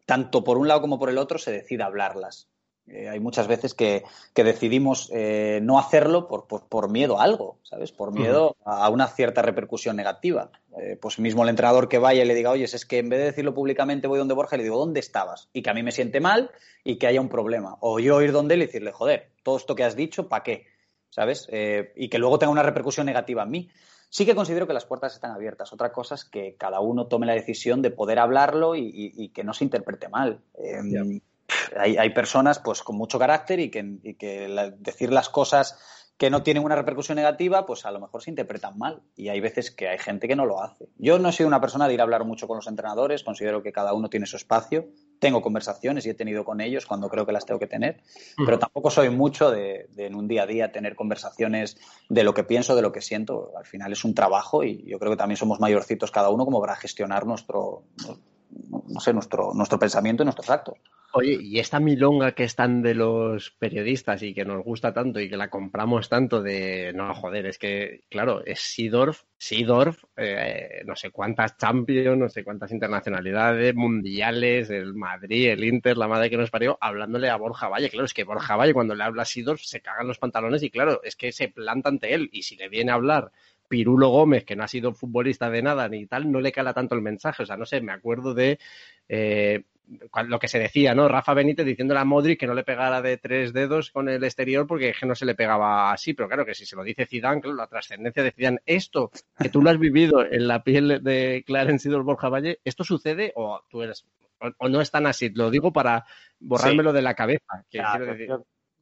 tanto por un lado como por el otro, se decida hablarlas. Eh, hay muchas veces que, decidimos eh, no hacerlo por, por, miedo a algo, ¿sabes? Por miedo a una cierta repercusión negativa. Eh, pues mismo el entrenador que vaya y le diga, oye, es que en vez de decirlo públicamente voy donde Borja le digo, ¿dónde estabas? Y que a mí me siente mal y que haya un problema. O yo ir donde él y decirle, joder, todo esto que has dicho, ¿para qué? ¿Sabes? y que luego tenga una repercusión negativa en mí. sí que considero que las puertas están abiertas. Otra cosa es que cada uno tome la decisión de poder hablarlo y, que no se interprete mal. Em, hay, personas pues con mucho carácter y que, decir las cosas que no tienen una repercusión negativa, pues a lo mejor se interpretan mal. Y hay veces que hay gente que no lo hace. Yo no he sido una persona de ir a hablar mucho con los entrenadores, considero que cada uno tiene su espacio. Tengo conversaciones y he tenido con ellos cuando creo que las tengo que tener, pero tampoco soy mucho de, en un día a día tener conversaciones de lo que pienso, de lo que siento. Al final es un trabajo y yo creo que también somos mayorcitos cada uno como para gestionar nuestro, no sé, nuestro, nuestro pensamiento y nuestros actos. Oye, y esta milonga que están de los periodistas y que nos gusta tanto y que la compramos tanto de, no, joder, es que, claro, es Sidorf, Sidorf, eh, no sé cuántas Champions, no sé cuántas internacionalidades, mundiales, el Madrid, el Inter, la madre que nos parió, hablándole a Borja Valle. Claro, es que Borja Valle cuando le habla a Sidorf se cagan los pantalones y claro, es que se planta ante él y si le viene a hablar Pirulo Gómez, que no ha sido futbolista de nada ni tal, no le cala tanto el mensaje. O sea, no sé, me acuerdo de eh, lo que se decía, ¿no? Rafa Benítez diciéndole a Modric que no le pegara de tres dedos con el exterior porque que no se le pegaba así, pero claro que si se lo dice Zidane, claro, la trascendencia de Zidane, esto que tú lo has vivido en la piel de Clarence Sidor Borja Valle, ¿esto sucede o tú eres o, no es tan así? Lo digo para borrármelo de la cabeza. Yo,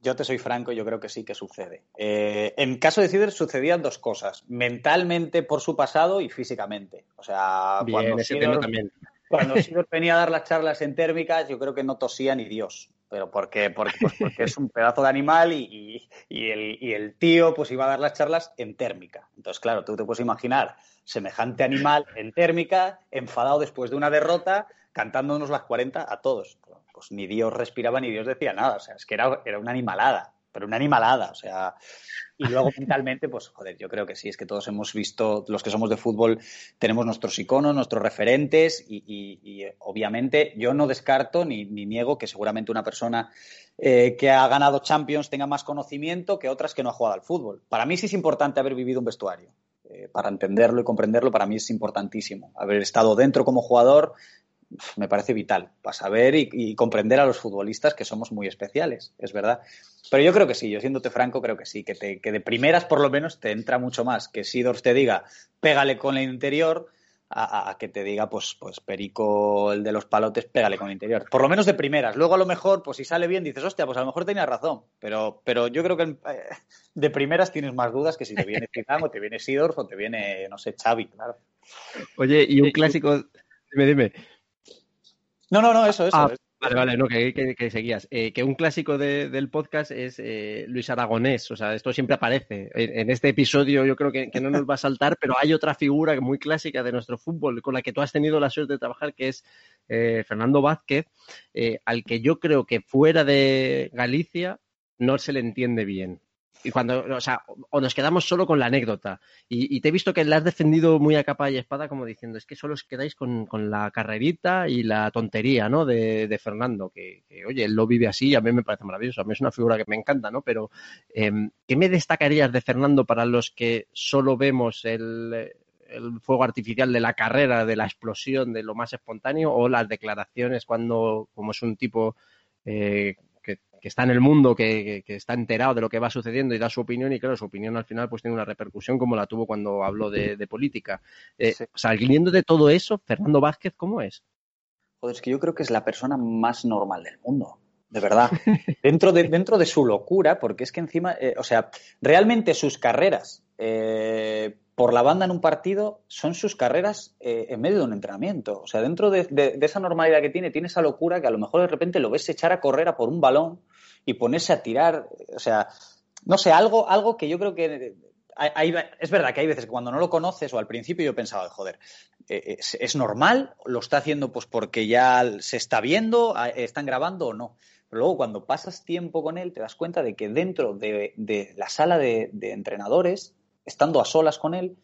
te soy franco, yo creo que sí que sucede. Eh, en caso de Sidor sucedían dos cosas, mentalmente por su pasado y físicamente. O sea, cuando ese también cuando Sidor venía a dar las charlas en térmicas, yo creo que no tosía ni Dios. Pero porque, porque, pues porque es un pedazo de animal y, el, tío pues iba a dar las charlas en térmica. Entonces, claro, tú te puedes imaginar semejante animal en térmica, enfadado después de una derrota, cantándonos las 40 a todos. Pues ni Dios respiraba ni Dios decía nada. O sea, es que era, era una animalada pero una animalada, o sea, y luego mentalmente, pues joder, yo creo que sí, es que todos hemos visto, los que somos de fútbol, tenemos nuestros iconos, nuestros referentes y, obviamente yo no descarto ni, niego que seguramente una persona eh, que ha ganado Champions tenga más conocimiento que otras que no ha jugado al fútbol. Para mí sí es importante haber vivido un vestuario. Eh, para entenderlo y comprenderlo, para mí es importantísimo. Haber estado dentro como jugador, me parece vital para saber y, comprender a los futbolistas que somos muy especiales, es verdad. Pero yo creo que sí, yo siéndote franco, creo que sí, que, de primeras por lo menos te entra mucho más que Sidors te diga, pégale con el interior, a, que te diga, pues, pues Perico, el de los palotes, pégale con el interior. Por lo menos de primeras. Luego a lo mejor, pues si sale bien, dices, hostia, pues a lo mejor tenía razón. Pero, pero yo creo que eh, de primeras tienes más dudas que si te viene Zidane o te viene Sidors o te viene, no sé, Xavi, claro. Oye, y un clásico, dime, dime. No, no, no, eso, eso. Ah, vale, vale, no, que, seguías. Eh, que un clásico del podcast es eh, Luis Aragonés, o sea, esto siempre aparece. En, este episodio yo creo que, no nos va a saltar, pero hay otra figura muy clásica de nuestro fútbol con la que tú has tenido la suerte de trabajar, que es eh, Fernando Vázquez, al que yo creo que fuera de Galicia no se le entiende bien y cuando, o sea, o nos quedamos solo con la anécdota. Y, te he visto que la has defendido muy a capa y espada, como diciendo, es que solo os quedáis con, la carrerita y la tontería, ¿no? De, Fernando, que, oye, él lo vive así y a mí me parece maravilloso. A mí es una figura que me encanta, ¿no? Pero, em, ¿qué me destacarías de Fernando para los que solo vemos el, fuego artificial de la carrera, de la explosión, de lo más espontáneo, o las declaraciones cuando, como es un tipo eh, que está en el mundo, que, está enterado de lo que va sucediendo y da su opinión y claro, su opinión al final pues tiene una repercusión como la tuvo cuando habló de, política. Eh, Saliendo de todo eso, Fernando Vázquez, ¿cómo es? Joder, es que yo creo que es la persona más normal del mundo. De verdad. dentro, de, dentro de su locura, porque es que encima, eh, o sea, realmente sus carreras eh, por la banda en un partido son sus carreras eh, en medio de un entrenamiento. O sea, dentro de, esa normalidad que tiene, tiene esa locura que a lo mejor de repente lo ves echar a correr a por un balón y ponerse a tirar. O sea, no sé, algo, algo que yo creo que. es verdad que hay veces que cuando no lo conoces o al principio yo pensaba, joder, eh, es, normal? ¿Lo está haciendo pues porque ya se está viendo? ¿Están grabando o no? Pero luego cuando pasas tiempo con él te das cuenta de que dentro de, la sala de entrenadores estando a solas con él,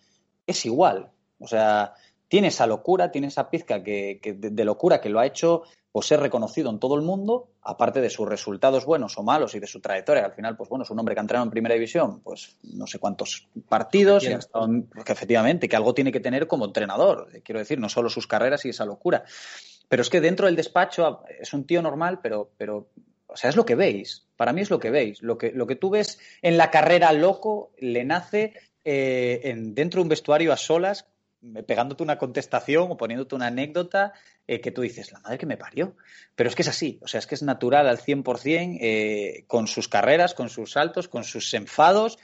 es igual. O sea, tiene esa locura, tiene esa pizca que, de, locura que lo ha hecho pues, ser reconocido en todo el mundo, aparte de sus resultados buenos o malos y de su trayectoria, al final, pues bueno, es un hombre que ha entrado en primera división, pues no sé cuántos partidos, y ha estado que efectivamente, que algo tiene que tener como entrenador, quiero decir, no solo sus carreras y esa locura. Pero es que dentro del despacho es un tío normal, pero, pero o sea, es lo que veis. Para mí es lo que veis. Lo que, lo que tú ves en la carrera loco le nace eh, en, dentro de un vestuario a solas, pegándote una contestación o poniéndote una anécdota eh, que tú dices, la madre que me parió. Pero es que es así, o sea, es que es natural al 100%, eh, con sus carreras, con sus saltos, con sus enfados,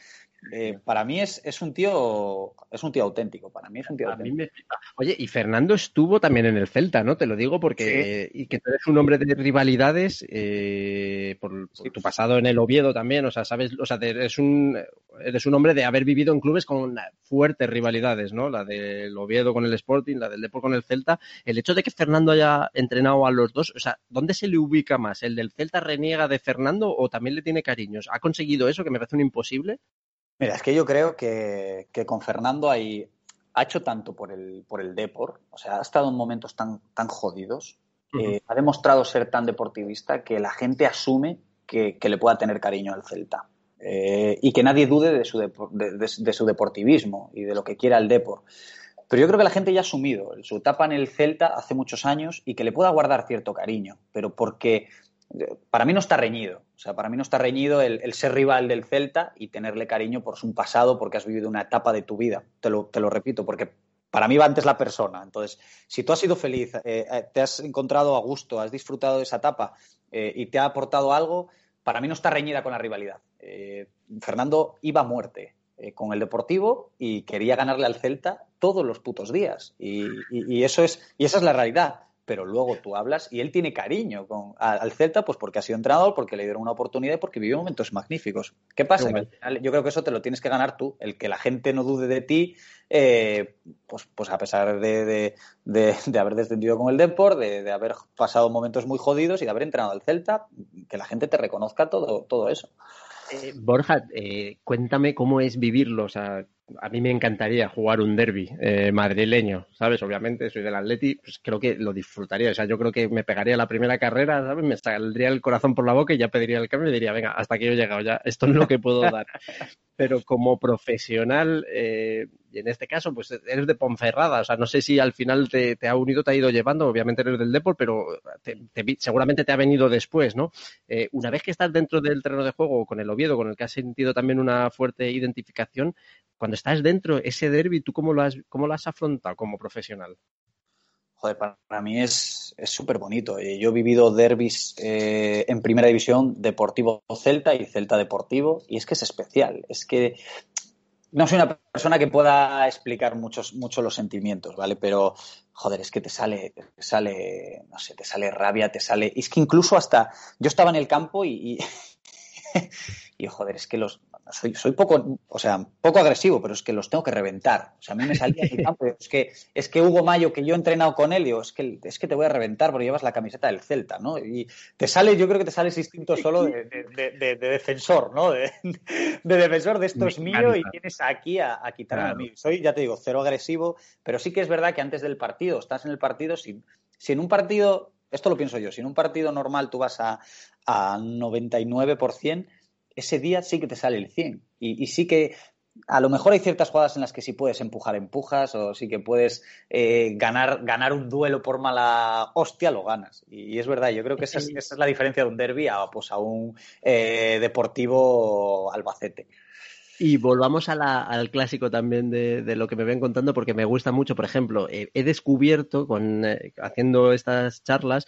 eh, para mí es, es, un tío es un tío auténtico. Para mí es un tío auténtico. Oye, y Fernando estuvo también en el Celta, ¿no? Te lo digo porque y que tú eres un hombre de rivalidades eh, por, tu pasado en el Oviedo también. O sea, sabes, o sea, eres un eres un hombre de haber vivido en clubes con fuertes rivalidades, ¿no? La del Oviedo con el Sporting, la del Depor con el Celta. El hecho de que Fernando haya entrenado a los dos, o sea, ¿dónde se le ubica más? ¿El del Celta reniega de Fernando o también le tiene cariños? ¿Ha conseguido eso que me parece un imposible? Mira, es que yo creo que, con Fernando hay, ha hecho tanto por el, por el Depor, o sea, ha estado en momentos tan, tan jodidos, eh, ha demostrado ser tan deportivista que la gente asume que, le pueda tener cariño al Celta. Eh, y que nadie dude de su, de, su deportivismo y de lo que quiera el Depor. Pero yo creo que la gente ya ha asumido su etapa en el Celta hace muchos años y que le pueda guardar cierto cariño, pero porque para mí no está reñido. O sea, para mí no está reñido el, ser rival del Celta y tenerle cariño por su pasado, porque has vivido una etapa de tu vida. Te lo, repito, porque para mí va antes la persona. Entonces, si tú has sido feliz, eh, eh, te has encontrado a gusto, has disfrutado de esa etapa eh, y te ha aportado algo, para mí no está reñida con la rivalidad. Fernando iba a muerte con el Deportivo y quería ganarle al Celta todos los putos días. y, eso es, y esa es la realidad pero luego tú hablas y él tiene cariño con, al Celta, pues porque ha sido entrenador, porque le dieron una oportunidad y porque vivió momentos magníficos. ¿Qué pasa? yo creo que eso te lo tienes que ganar tú, el que la gente no dude de ti, eh, pues, pues a pesar de, haber descendido con el Deport, de, haber pasado momentos muy jodidos y de haber entrenado al Celta, que la gente te reconozca todo, todo eso. Eh, Borja, eh, cuéntame cómo es vivirlo, o sea, a mí me encantaría jugar un derby eh, madrileño, ¿sabes? Obviamente soy del Atleti, pues creo que lo disfrutaría. O sea, yo creo que me pegaría la primera carrera, ¿sabes? Me saldría el corazón por la boca y ya pediría el cambio y diría, venga, hasta aquí he llegado ya, esto es lo que puedo dar. Pero como profesional, eh, y en este caso, pues eres de Ponferrada, o sea, no sé si al final te, ha unido, te ha ido llevando, obviamente eres del Depor, pero seguramente te ha venido después, ¿no? Eh, una vez que estás dentro del terreno de juego con el Oviedo, con el que has sentido también una fuerte identificación, cuando estás dentro, ese derby, ¿tú cómo lo has, cómo lo has afrontado como profesional? Joder, para mí es súper bonito. Eh, yo he vivido derbis eh, en primera división, Deportivo Celta y Celta Deportivo, y es que es especial. Es que no soy una persona que pueda explicar muchos, mucho los sentimientos, ¿vale? Pero, joder, es que te sale, te sale, no sé, te sale rabia, te sale. Es que incluso hasta. Yo estaba en el campo y, y joder, es que los, soy, soy poco, o sea, poco agresivo, pero es que los tengo que reventar. O sea, a mí me salía el campo, es que, es que Hugo Mayo, que yo he entrenado con él, digo, es que, es que te voy a reventar porque llevas la camiseta del Celta, ¿no? Y te sale, yo creo que te sale ese instinto solo de, defensor, ¿no? De, defensor de esto es mío y tienes aquí a, a quitarme a mí. Soy, ya te digo, cero agresivo, pero sí que es verdad que antes del partido, estás en el partido, si, si en un partido, esto lo pienso yo, si en un partido normal tú vas a, a 99%, ese día sí que te sale el 100. Y, sí que a lo mejor hay ciertas jugadas en las que sí puedes empujar, empujas, o sí que puedes eh, ganar, ganar un duelo por mala hostia, lo ganas. Y, es verdad, yo creo que esa es, la diferencia de un derby a, pues, a un eh, deportivo Albacete. Y volvamos al clásico también de, lo que me ven contando, porque me gusta mucho. Por ejemplo, eh, he descubierto, con, haciendo estas charlas,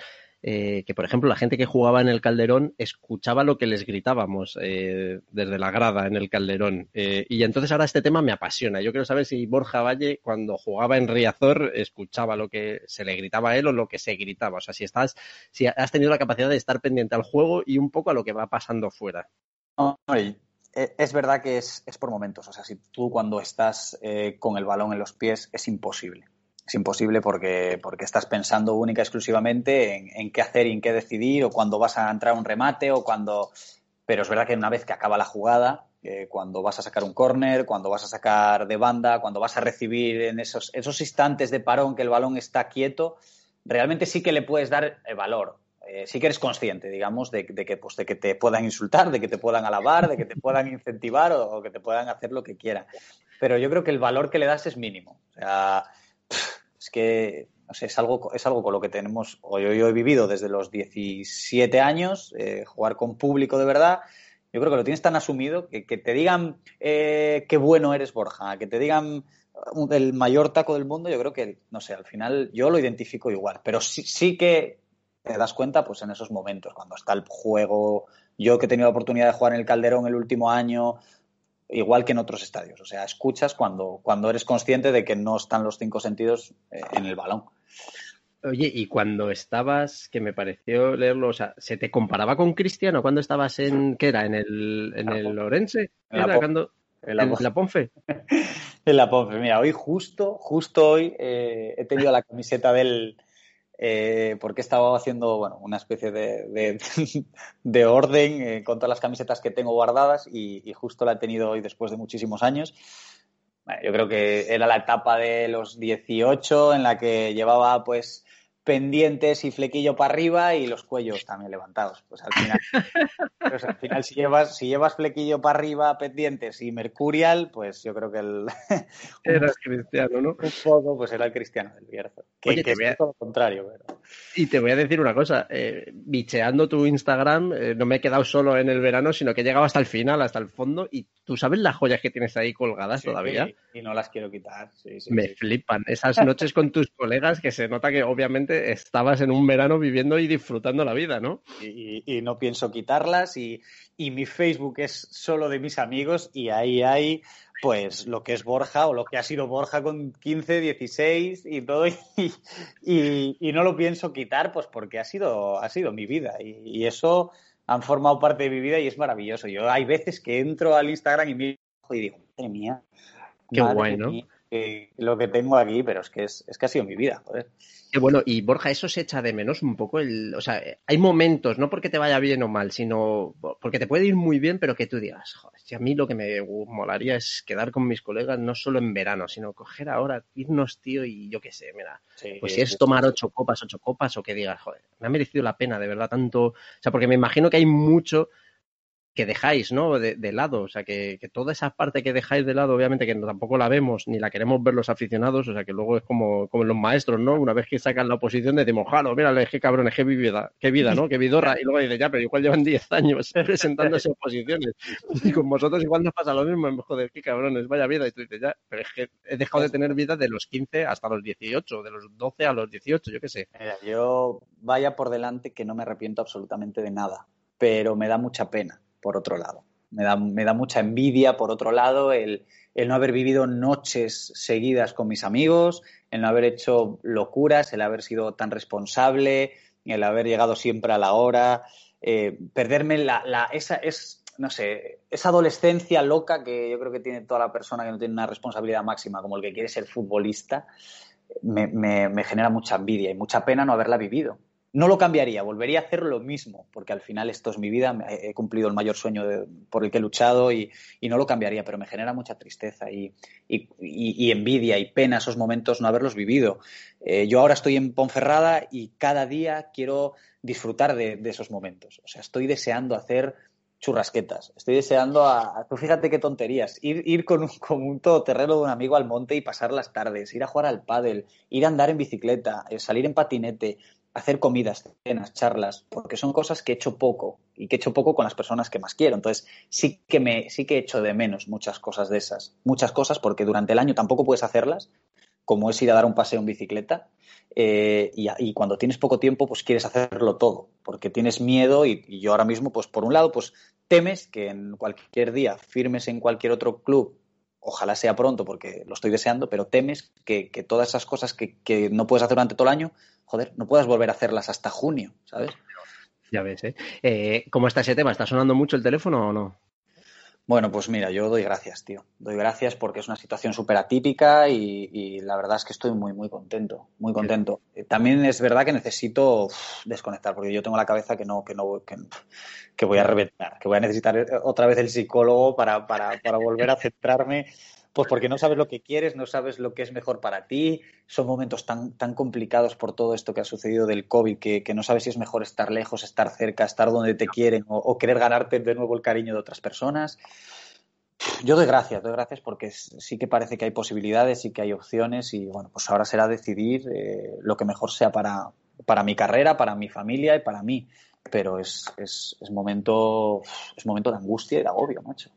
eh, que, por ejemplo, la gente que jugaba en el Calderón escuchaba lo que les gritábamos eh, desde la grada en el Calderón. Eh, y entonces ahora este tema me apasiona. Yo quiero saber si Borja Valle, cuando jugaba en Riazor, escuchaba lo que se le gritaba a él o lo que se gritaba. O sea, si estás, si has tenido la capacidad de estar pendiente al juego y un poco a lo que va pasando fuera. es verdad que es, por momentos. O sea, si tú cuando estás con el balón en los pies es imposible es imposible porque, porque estás pensando única y exclusivamente en, qué hacer y en qué decidir, o cuando vas a entrar un remate, o cuando. Pero es verdad que una vez que acaba la jugada, eh, cuando vas a sacar un córner, cuando vas a sacar de banda, cuando vas a recibir en esos, esos instantes de parón que el balón está quieto, realmente sí que le puedes dar el valor. Eh, sí que eres consciente, digamos, de, que, pues, de que te puedan insultar, de que te puedan alabar, de que te puedan incentivar o, o que te puedan hacer lo que quieran. Pero yo creo que el valor que le das es mínimo. O sea, es que no sé, es algo, es algo con lo que tenemos, o yo, he vivido desde los 17 años, eh, jugar con público de verdad. yo creo que lo tienes tan asumido que, que te digan eh, qué bueno eres Borja, que te digan el mayor taco del mundo, yo creo que, no sé, al final yo lo identifico igual, pero sí, sí que te das cuenta pues en esos momentos, cuando está el juego, yo que he tenido la oportunidad de jugar en el Calderón el último año, igual que en otros estadios, o sea, escuchas cuando, cuando eres consciente de que no están los cinco sentidos eh, en el balón. Oye, y cuando estabas, que me pareció leerlo, o sea, ¿se te comparaba con Cristiano cuando estabas en, ¿qué era? ¿En el, en el Lorense? En la, ¿Era cuando, en la, en la Ponfe. en la Ponfe. Mira, hoy justo, justo hoy eh, he tenido la camiseta del... Eh, porque estaba haciendo bueno, una especie de, de, de orden eh, con todas las camisetas que tengo guardadas y, justo la he tenido hoy después de muchísimos años. Yo creo que era la etapa de los 18 en la que llevaba pues pendientes y flequillo para arriba y los cuellos también levantados. Pues al final, pues al final si llevas, si llevas flequillo para arriba, pendientes y mercurial, pues yo creo que el era cristiano, ¿no? Un poco, pues era el cristiano del Bierzo. Que, Oye, que te voy a- es todo lo contrario, pero... Y te voy a decir una cosa, eh, bicheando tu Instagram, eh, no me he quedado solo en el verano, sino que he llegado hasta el final, hasta el fondo, y tú sabes las joyas que tienes ahí colgadas Sí, todavía. Y no las quiero quitar. Sí, sí, Me flipan esas noches con tus colegas que se nota que obviamente estabas en un verano viviendo y disfrutando la vida, ¿no? Y, y no pienso quitarlas y, y mi Facebook es solo de mis amigos y ahí hay pues lo que es Borja o lo que ha sido Borja con 15, 16 y todo y, y, y no lo pienso quitar pues porque ha sido, ha sido mi vida y, y eso han formado parte de mi vida y es maravilloso. Yo hay veces que entro al Instagram y miro y digo, madre mía, Qué madre guay, ¿no? mía, lo que tengo aquí, pero es que es, es que ha sido mi vida, joder. Qué bueno, y Borja, eso se echa de menos un poco el, o sea, hay momentos, no porque te vaya bien o mal, sino porque te puede ir muy bien, pero que tú digas, joder, si a mí lo que me molaría es quedar con mis colegas no solo en verano, sino coger ahora, irnos, tío, y yo qué sé, mira, Sí, pues si es tomar ocho copas, ocho copas, o que digas, joder, me ha merecido la pena, de verdad, tanto, o sea, porque me imagino que hay mucho que dejáis, ¿no? De, de lado, o sea, que, que, toda esa parte que dejáis de lado, obviamente que tampoco la vemos ni la queremos ver los aficionados, o sea, que luego es como, como los maestros, ¿no? Una vez que sacan la oposición decimos, jalo, mírale, qué cabrones, qué vida, qué vida, ¿no? Qué vidorra, y luego dices, ya, pero igual llevan 10 años presentándose oposiciones, y con vosotros igual nos pasa lo mismo, joder, qué cabrones, vaya vida, y tú dices, ya, pero es que he dejado de tener vida de los 15 hasta los 18, de los 12 a los 18, yo qué sé. Mira, yo vaya por delante que no me arrepiento absolutamente de nada, pero me da mucha pena, por otro lado. Me da, mucha envidia, por otro lado, el, no haber vivido noches seguidas con mis amigos, el no haber hecho locuras, el haber sido tan responsable, el haber llegado siempre a la hora, eh, perderme la, esa, es, no sé, esa adolescencia loca que yo creo que tiene toda la persona que no tiene una responsabilidad máxima, como el que quiere ser futbolista, me genera mucha envidia y mucha pena no haberla vivido. No lo cambiaría, volvería a hacer lo mismo, porque al final esto es mi vida, he cumplido el mayor sueño por el que he luchado y, y, no lo cambiaría, pero me genera mucha tristeza y, y, envidia y pena esos momentos no haberlos vivido. Eh, yo ahora estoy en Ponferrada y cada día quiero disfrutar de, esos momentos. O sea, estoy deseando hacer churrasquetas, estoy deseando a, a tú fíjate qué tonterías, ir, ir con, un, con un todoterreno de un amigo al monte y pasar las tardes, ir a jugar al pádel, ir a andar en bicicleta, eh, salir en patinete, hacer comidas, cenas, charlas, porque son cosas que he hecho poco y que he hecho poco con las personas que más quiero. Entonces, sí que me, sí que he hecho de menos muchas cosas de esas, muchas cosas porque durante el año tampoco puedes hacerlas, como es ir a dar un paseo en bicicleta. Eh, y, cuando tienes poco tiempo, pues quieres hacerlo todo, porque tienes miedo y, y yo ahora mismo, pues por un lado, pues temes que en cualquier día firmes en cualquier otro club ojalá sea pronto porque lo estoy deseando, pero temes que, todas esas cosas que, que, no puedes hacer durante todo el año, joder, no puedas volver a hacerlas hasta junio, ¿sabes? Ya ves, ¿eh? eh cómo está ese tema? ¿Está sonando mucho el teléfono o no? Bueno, pues mira, yo doy gracias, tío. Doy gracias porque es una situación súper atípica y, y, la verdad es que estoy muy, muy contento, muy contento. Eh, también es verdad que necesito desconectar porque yo tengo la cabeza que no, que no, que, que voy a reventar, que voy a necesitar otra vez el psicólogo para, para, para volver a centrarme pues porque no sabes lo que quieres, no sabes lo que es mejor para ti. Son momentos tan, tan complicados por todo esto que ha sucedido del COVID que, que, no sabes si es mejor estar lejos, estar cerca, estar donde te quieren o, querer ganarte de nuevo el cariño de otras personas. Yo doy gracias, doy gracias porque sí que parece que hay posibilidades y que hay opciones y bueno, pues ahora será decidir eh, lo que mejor sea para, para mi carrera, para mi familia y para mí. pero es, es, es, momento, es momento de angustia y de agobio, macho.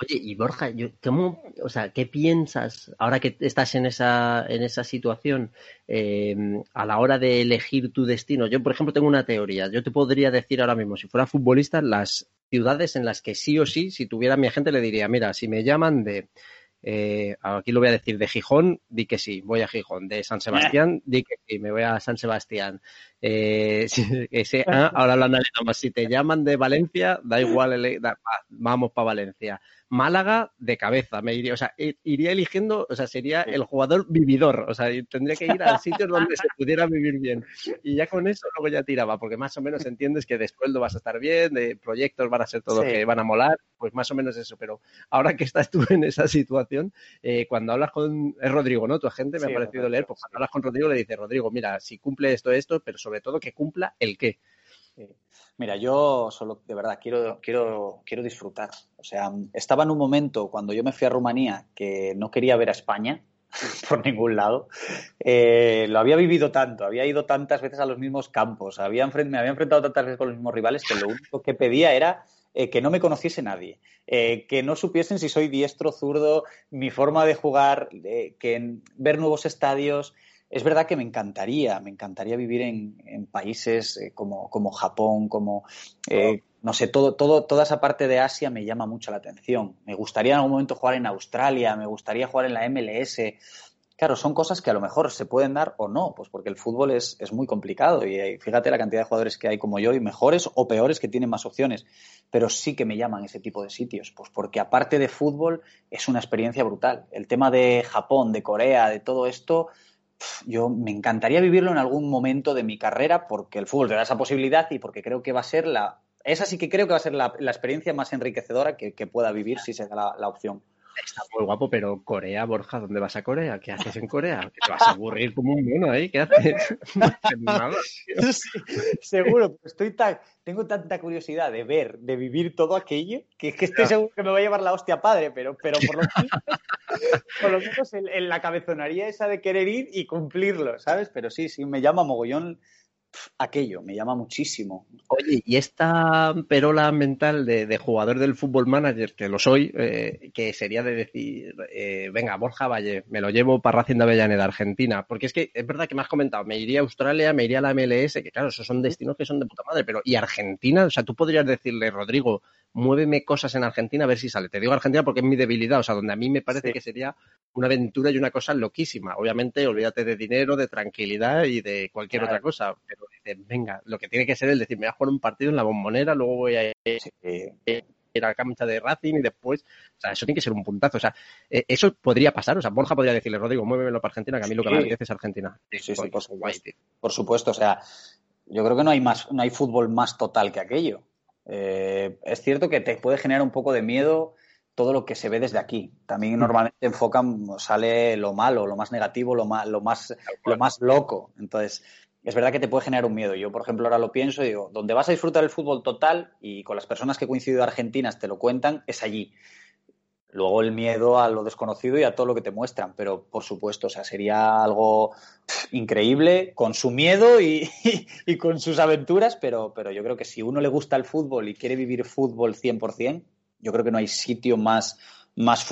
Oye, y Borja, yo, ¿cómo, o sea, ¿qué piensas ahora que estás en esa, en esa situación eh, a la hora de elegir tu destino? Yo, por ejemplo, tengo una teoría. Yo te podría decir ahora mismo, si fuera futbolista, las ciudades en las que sí o sí, si tuviera mi agente, le diría, mira, si me llaman de eh, aquí lo voy a decir, de Gijón, di que sí, voy a Gijón. De San Sebastián, di que sí, me voy a San Sebastián. Eh, ah, ahora lo analizamos. Si te llaman de Valencia, da igual, vamos para Valencia. Málaga de cabeza, me iría, o sea, iría eligiendo, o sea, sería el jugador vividor, o sea, tendría que ir a sitios donde se pudiera vivir bien. Y ya con eso luego ya tiraba, porque más o menos entiendes que de sueldo vas a estar bien, de proyectos van a ser todos que van a molar, pues más o menos eso. Pero ahora que estás tú en esa situación, eh, cuando hablas con, es Rodrigo, ¿no? Tu agente me ha parecido leer, pues cuando hablas con Rodrigo le dices, Rodrigo, mira, si cumple esto, esto, pero sobre todo que cumpla el qué. Mira, yo solo, de verdad, quiero, quiero, quiero disfrutar. O sea, estaba en un momento cuando yo me fui a Rumanía que no quería ver a España por ningún lado. Eh, lo había vivido tanto, había ido tantas veces a los mismos campos, me había enfrentado tantas veces con los mismos rivales que lo único que pedía era eh, que no me conociese nadie, eh, que no supiesen si soy diestro, zurdo, mi forma de jugar, que ver nuevos estadios. Es verdad que me encantaría, me encantaría vivir en, países eh, como, como, Japón, como, eh, no sé, todo, todo, toda esa parte de Asia me llama mucho la atención. Me gustaría en algún momento jugar en Australia, me gustaría jugar en la MLS. Claro, son cosas que a lo mejor se pueden dar o no, pues porque el fútbol es, es muy complicado y eh, fíjate la cantidad de jugadores que hay como yo y mejores o peores que tienen más opciones, pero sí que me llaman ese tipo de sitios, pues porque aparte de fútbol es una experiencia brutal. El tema de Japón, de Corea, de todo esto, yo me encantaría vivirlo en algún momento de mi carrera porque el fútbol te da esa posibilidad y porque creo que va a ser la... Esa sí que creo que va a ser la, experiencia más enriquecedora que, pueda vivir si se da la opción. Está muy guapo, pero Corea, Borja, ¿dónde vas a Corea? ¿Qué haces en Corea? ¿Que te vas a aburrir como un mono ahí? ¿Qué haces? seguro, estoy tan, tengo tanta curiosidad de ver, de vivir todo aquello, que, que estoy seguro que me va a llevar la hostia padre, pero, pero por, lo menos, por lo menos en, la cabezonaría esa de querer ir y cumplirlo, ¿sabes? Pero sí, sí, me llama mogollón aquello, me llama muchísimo. Oye, y esta perola mental de, jugador del fútbol manager, que lo soy, eh, que sería de decir, eh, venga, Borja Valle, me lo llevo para Racing de Avellaneda, Argentina, porque es que es verdad que me has comentado, me iría a Australia, me iría a la MLS, que claro, esos son destinos que son de puta madre, pero ¿y Argentina? O sea, tú podrías decirle, Rodrigo, muéveme cosas en Argentina a ver si sale. Te digo Argentina porque es mi debilidad, o sea, donde a mí me parece que sería una aventura y una cosa loquísima. Obviamente, olvídate de dinero, de tranquilidad y de cualquier otra cosa, pero venga, lo que tiene que ser es decir, me voy a jugar un partido en la bombonera, luego voy a ir a la cancha de Racing y después, o sea, eso tiene que ser un puntazo, o sea, eh, eso podría pasar, o sea, Borja podría decirle, Rodrigo, muévemelo para Argentina, que a mí lo que me apetece es Argentina. Sí, sí, por, supuesto. por supuesto, o sea, yo creo que no hay más, no hay fútbol más total que aquello. Eh, es cierto que te puede generar un poco de miedo todo lo que se ve desde aquí. También normalmente enfocan, sale lo malo, lo más negativo, lo más, lo más, lo más loco. Entonces, es verdad que te puede generar un miedo. Yo, por ejemplo, ahora lo pienso y digo, donde vas a disfrutar el fútbol total y con las personas que he coincidido argentinas te lo cuentan, es allí. Luego el miedo a lo desconocido y a todo lo que te muestran, pero por supuesto, o sea, sería algo increíble con su miedo y, con sus aventuras, pero, pero yo creo que si uno le gusta el fútbol y quiere vivir fútbol 100%, yo creo que no hay sitio más, más,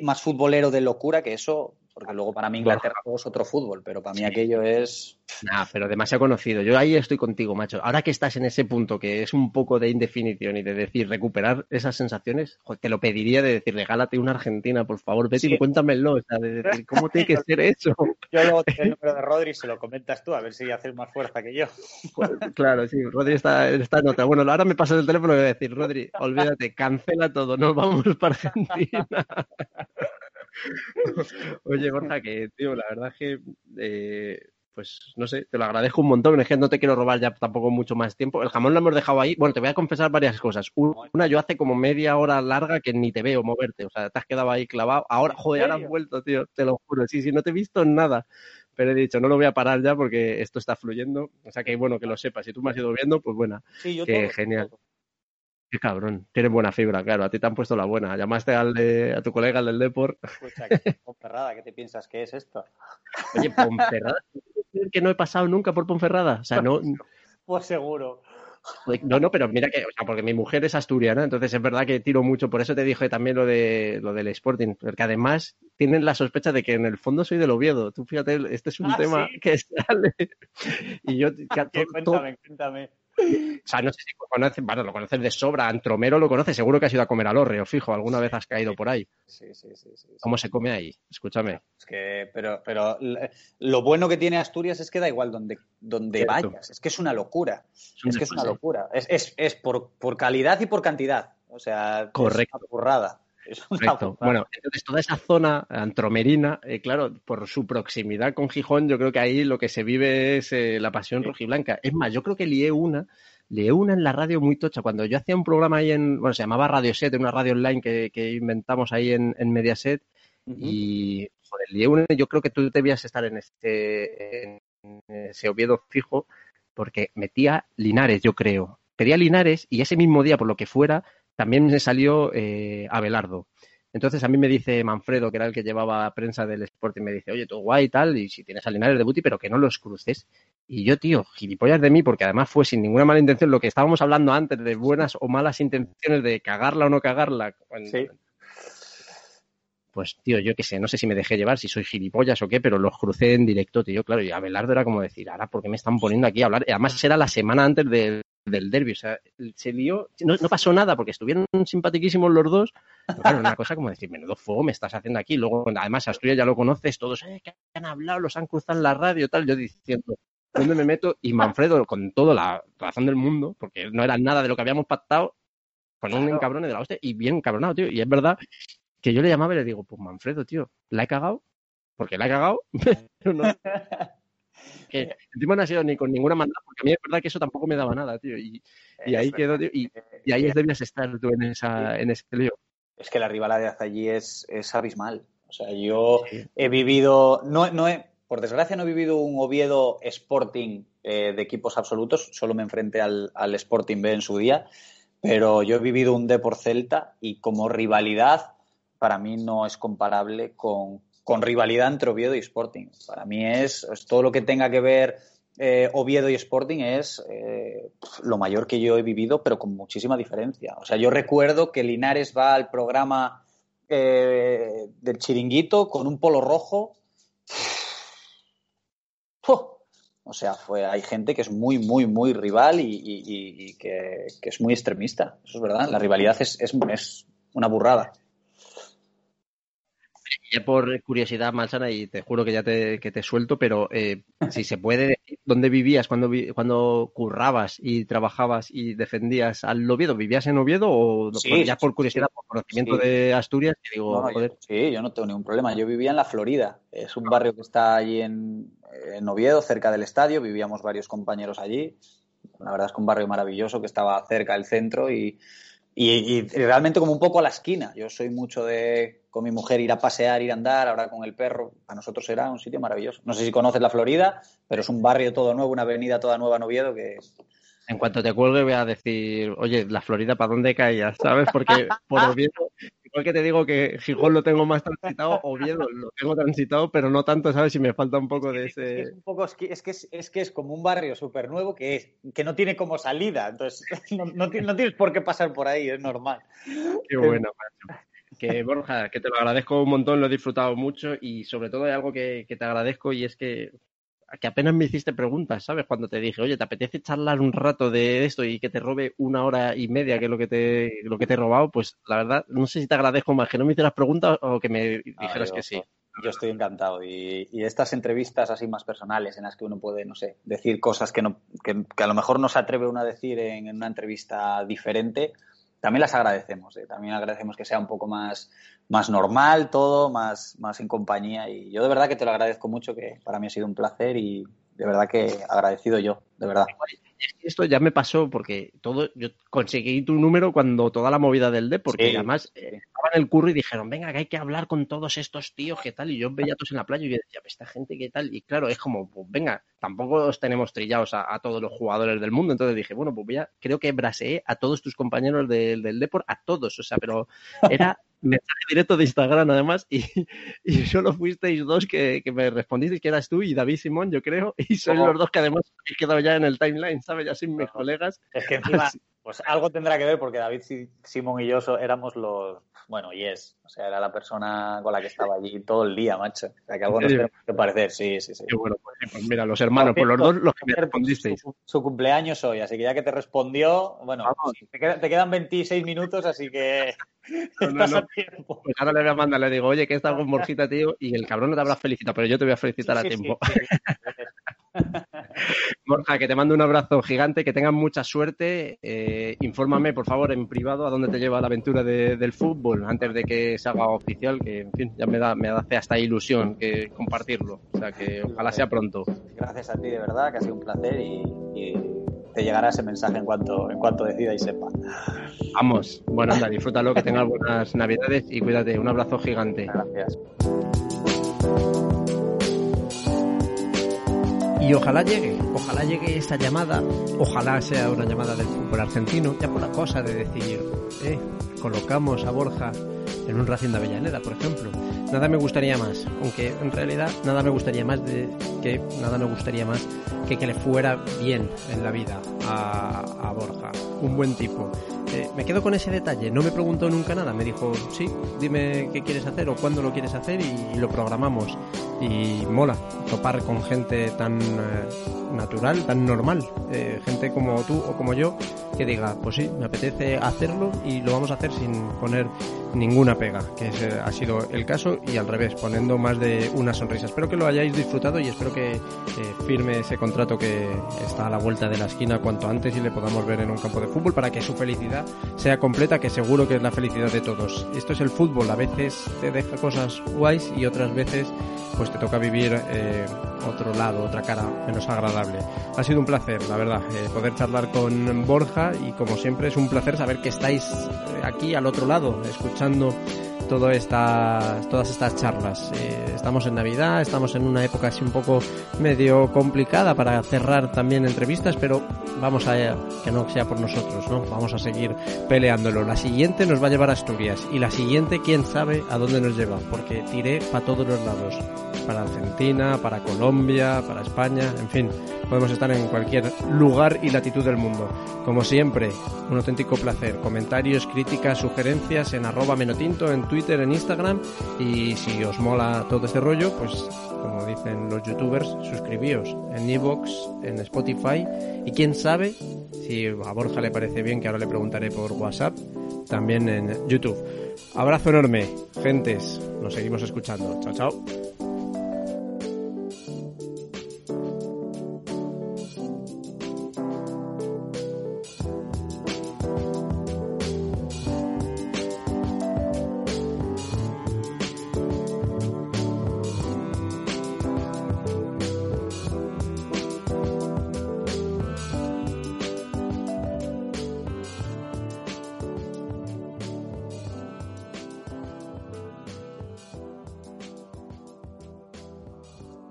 más futbolero de locura que eso porque luego para mí Inglaterra es otro fútbol, pero para mí aquello es... Nah, pero demasiado conocido. Yo ahí estoy contigo, macho. Ahora que estás en ese punto que es un poco de indefinición y de decir, recuperar esas sensaciones, te lo pediría de decir, regálate una Argentina, por favor, vete y cuéntamelo, o sea, de decir, ¿cómo tiene que ser eso? Yo luego tengo el número de Rodri se lo comentas tú, a ver si haces más fuerza que yo. Pues, claro, sí, Rodri está, está en otra. Bueno, ahora me pasas el teléfono y voy a decir, Rodri, olvídate, cancela todo, nos vamos para Argentina. Oye, Borja, que, tío, la verdad es que, eh, pues, no sé, te lo agradezco un montón, es que no te quiero robar ya tampoco mucho más tiempo. El jamón lo hemos dejado ahí. Bueno, te voy a confesar varias cosas. Una, yo hace como media hora larga que ni te veo moverte, o sea, te has quedado ahí clavado. Ahora, joder, ahora has vuelto, tío, te lo juro. Sí, sí, no te he visto nada. Pero he dicho, no lo voy a parar ya porque esto está fluyendo. O sea que bueno que lo sepas. Si tú me has ido viendo, pues buena. Sí, yo que genial. Qué cabrón, tienes buena fibra, claro, a ti te han puesto la buena. Llamaste al de, a tu colega, al del Deport. Escucha, Ponferrada, ¿qué te piensas que es esto? Oye, Ponferrada, que no he pasado nunca por Ponferrada. O sea, no. Pues seguro. No, no, pero mira que, o sea, porque mi mujer es asturiana, entonces es verdad que tiro mucho, por eso te dije también lo de lo del Sporting, porque además tienen la sospecha de que en el fondo soy del Oviedo. Tú fíjate, este es un Ah, tema ¿sí? que sale. Y yo, que cuéntame, cuéntame. O sea, no sé si conoces, bueno, lo conoces de sobra, Antromero lo conoces, seguro que has ido a comer al Orreo, fijo, alguna vez has caído por ahí. Sí, sí, sí, sí, sí. ¿Cómo se come ahí? Escúchame. Es que, pero, pero lo bueno que tiene Asturias es que da igual donde, donde Cierto. vayas. Es que es una locura. un Es que es una locura. Es, es, es por, por calidad y por cantidad. O sea, Correcto. es una burrada. Es. Bueno, entonces toda esa zona antromerina, eh, claro, por su proximidad con Gijón, yo creo que ahí lo que se vive es eh, la pasión rojiblanca. Es más, yo creo que lié una, lié una en la radio muy tocha. Cuando yo hacía un programa ahí en, bueno, se llamaba Radio Set, una radio online que, que inventamos ahí en, en Mediaset, y joder, lié una, yo creo que tú debías estar en este, en ese Oviedo fijo, porque metía Linares, yo creo. Pedía Linares y ese mismo día, por lo que fuera, también me salió eh, Abelardo. Entonces a mí me dice Manfredo, que era el que llevaba prensa del Sporting, me dice, oye, tú guay y tal, y si tienes a Linares de Buti, pero que no los cruces. Y yo, tío, gilipollas de mí, porque además fue sin ninguna mala intención lo que estábamos hablando antes de buenas o malas intenciones de cagarla o no cagarla. Sí. Pues, tío, yo qué sé, no sé si me dejé llevar, si soy gilipollas o qué, pero los crucé en directo, tío. Claro, y Abelardo era como decir, ahora, ¿por qué me están poniendo aquí a hablar? Y además era la semana antes del, del derby, o sea, se lió, no, no pasó nada porque estuvieron simpatiquísimos los dos. Pero claro, una cosa como decir, menudo fuego me estás haciendo aquí. Luego, además, Asturias ya lo conoces, todos, eh, que han hablado, los han cruzado en la radio, tal. Yo diciendo, ¿dónde me meto? Y Manfredo, con toda la razón del mundo, porque no era nada de lo que habíamos pactado, con un encabrone de la hostia y bien encabronado, tío. Y es verdad que yo le llamaba y le digo, pues Manfredo, tío, la he cagado, porque la he cagado, pero no. Que encima no ha sido ni con ninguna maldad, porque a mí es verdad que eso tampoco me daba nada, tío. Y, y ahí Es quedó, verdad. tío. Y, y ahí debías estar tú en, esa, en ese lío. Es que la rivalidad allí es, es abismal. O sea, yo Sí. he vivido, no, no he, por desgracia no he vivido un Oviedo Sporting eh, de equipos absolutos, solo me enfrenté al, al Sporting B en su día, pero yo he vivido un D por Celta y como rivalidad para mí no es comparable con, con rivalidad entre Oviedo y Sporting. Para mí es, todo lo que tenga que ver eh, Oviedo y Sporting es eh, lo mayor que yo he vivido, pero con muchísima diferencia. O sea, yo recuerdo que Linares va al programa eh, del chiringuito con un polo rojo. ¡Fu! O sea, fue, hay gente que es muy, muy, muy rival y, que, es muy extremista. Eso es verdad. La rivalidad es, es una burrada. Ya por curiosidad malsana, y te juro que ya te, que te suelto, pero eh, si se puede decir dónde vivías cuando, cuando currabas y trabajabas y defendías al Oviedo, ¿vivías en Oviedo o? Sí, ya sí, por curiosidad, por conocimiento sí. de Asturias, que digo, No, yo- sí, yo no tengo ningún problema. Yo vivía en la Florida. Es un barrio que está allí en, en Oviedo, cerca del estadio. Vivíamos varios compañeros allí. La verdad es que un barrio maravilloso que estaba cerca del centro y, y- y realmente como un poco a la esquina. Yo soy mucho de con mi mujer ir a pasear, ir a andar, ahora con el perro. Para nosotros era un sitio maravilloso. No sé si conoces la Florida, pero es un barrio todo nuevo, una avenida toda nueva en Oviedo que en cuanto te cuelgue voy a decir, oye, la Florida, ¿para dónde caías? ¿Sabes? Porque por Oviedo, igual que te digo que Gijón lo tengo más transitado, Oviedo lo tengo transitado, pero no tanto, ¿sabes? Si me falta un poco de Es que ese... es un poco es que es, que es, es que es como un barrio súper nuevo que es que no tiene como salida entonces no, no, no tienes por qué pasar por ahí es normal Qué bueno, macho. Que Borja, que te lo agradezco un montón, lo he disfrutado mucho y sobre todo hay algo que, que te agradezco y es que, que apenas me hiciste preguntas, ¿sabes? Cuando te dije, oye, ¿te apetece charlar un rato de esto y que te robe una hora y media, que es lo que te, lo que te he robado? Pues la verdad, no sé si te agradezco más que no me hicieras preguntas o que me dijeras Ah, que sí. yo estoy encantado y, y estas entrevistas así más personales en las que uno puede no sé decir cosas que no que, que a lo mejor no se atreve uno a decir en, en una entrevista diferente también las agradecemos ¿eh? también agradecemos que sea un poco más más normal todo más más en compañía y yo de verdad que te lo agradezco mucho que para mí ha sido un placer y de verdad que agradecido yo de verdad esto ya me pasó porque todo, yo conseguí tu número cuando toda la movida del D, porque Sí, además eh, estaban en el curro y dijeron, venga, que hay que hablar con todos estos tíos, ¿qué tal? Y yo veía a todos en la playa y yo decía, esta gente, ¿qué tal? Y claro, es como, pues venga, tampoco os tenemos trillados a, a todos los jugadores del mundo. Entonces dije, bueno, pues voy a, creo que braseé a todos tus compañeros del, del Deport, a todos, o sea, pero era mensaje directo de Instagram además y, y solo fuisteis dos que, que, me respondisteis que eras tú y David Simón, yo creo, y sois los dos que además he quedado ya en el timeline, ¿sabes? Ya sin mis colegas. Es que encima, Así... pues algo tendrá que ver porque David Simón y yo éramos los, bueno, y es, o sea, era la persona con la que estaba allí todo el día, macho. O sea, que algo nos tenemos que parecer, sí, sí, sí. Qué bueno, pues, pues, mira, los hermanos, por, pues los dos los que me respondisteis. Su, su, cumpleaños hoy, así que ya que te respondió, bueno, sí, te, quedan, te, quedan 26 minutos, así que no, no, no. Pues ahora le voy a mandar, le digo, oye, que está con Borjita, tío, y el cabrón no te habrá felicitado, pero yo te voy a felicitar sí, a tiempo. Borja, que te mando un abrazo gigante, que tengan mucha suerte. Eh, infórmame, por favor, en privado a dónde te lleva la aventura de, del fútbol antes de que se haga oficial, que en fin, ya me da, me hace hasta ilusión que compartirlo. O sea, que ojalá sea pronto. Gracias a ti, de verdad, que ha sido un placer y, y te llegará ese mensaje en cuanto, en cuanto decida y sepa. Vamos, bueno, anda, disfrútalo, que tengas buenas navidades y cuídate. Un abrazo gigante. Gracias. Y ojalá llegue, ojalá llegue esa llamada, ojalá sea una llamada del fútbol argentino, ya por la cosa de decir, eh, colocamos a Borja en un Racing de Avellaneda, por ejemplo. Nada me gustaría más, aunque en realidad nada me gustaría más de que nada me gustaría más que que le fuera bien en la vida a, a Borja, un buen tipo. Eh, me quedo con ese detalle, no me preguntó nunca nada, me dijo, sí, dime qué quieres hacer o cuándo lo quieres hacer y, lo programamos. Y mola topar con gente tan eh, natural, tan normal, eh, gente como tú o como yo, que diga, pues sí, me apetece hacerlo y lo vamos a hacer sin poner ninguna pega, que ese ha sido el caso y al revés, poniendo más de una sonrisa. Espero que lo hayáis disfrutado y espero que firme ese contrato que está a la vuelta de la esquina cuanto antes y le podamos ver en un campo de fútbol para que su felicidad sea completa, que seguro que es la felicidad de todos. Esto es el fútbol, a veces te deja cosas guays y otras veces pues te toca vivir eh, otro lado, otra cara menos agradable. Ha sido un placer, la verdad, eh, poder charlar con Borja y como siempre es un placer saber que estáis aquí al otro lado, escuchando todo estas, todas estas charlas. Eh, estamos en Navidad, estamos en una época así un poco medio complicada para cerrar también entrevistas, pero vamos a que no sea por nosotros, ¿no? Vamos a seguir peleándolo. La siguiente nos va a llevar a Asturias y la siguiente, quién sabe a dónde nos lleva, porque tiré para todos los lados. Para Argentina, para Colombia, para España, en fin, podemos estar en cualquier lugar y latitud del mundo. Como siempre, un auténtico placer. Comentarios, críticas, sugerencias en arroba menotinto, en Twitter, en Instagram y si os mola todo este rollo, pues como dicen los youtubers, suscribíos en Evox, en Spotify y quién sabe si a Borja le parece bien, que ahora le preguntaré por WhatsApp, también en YouTube. Abrazo enorme, gentes, nos seguimos escuchando. Chao, chao.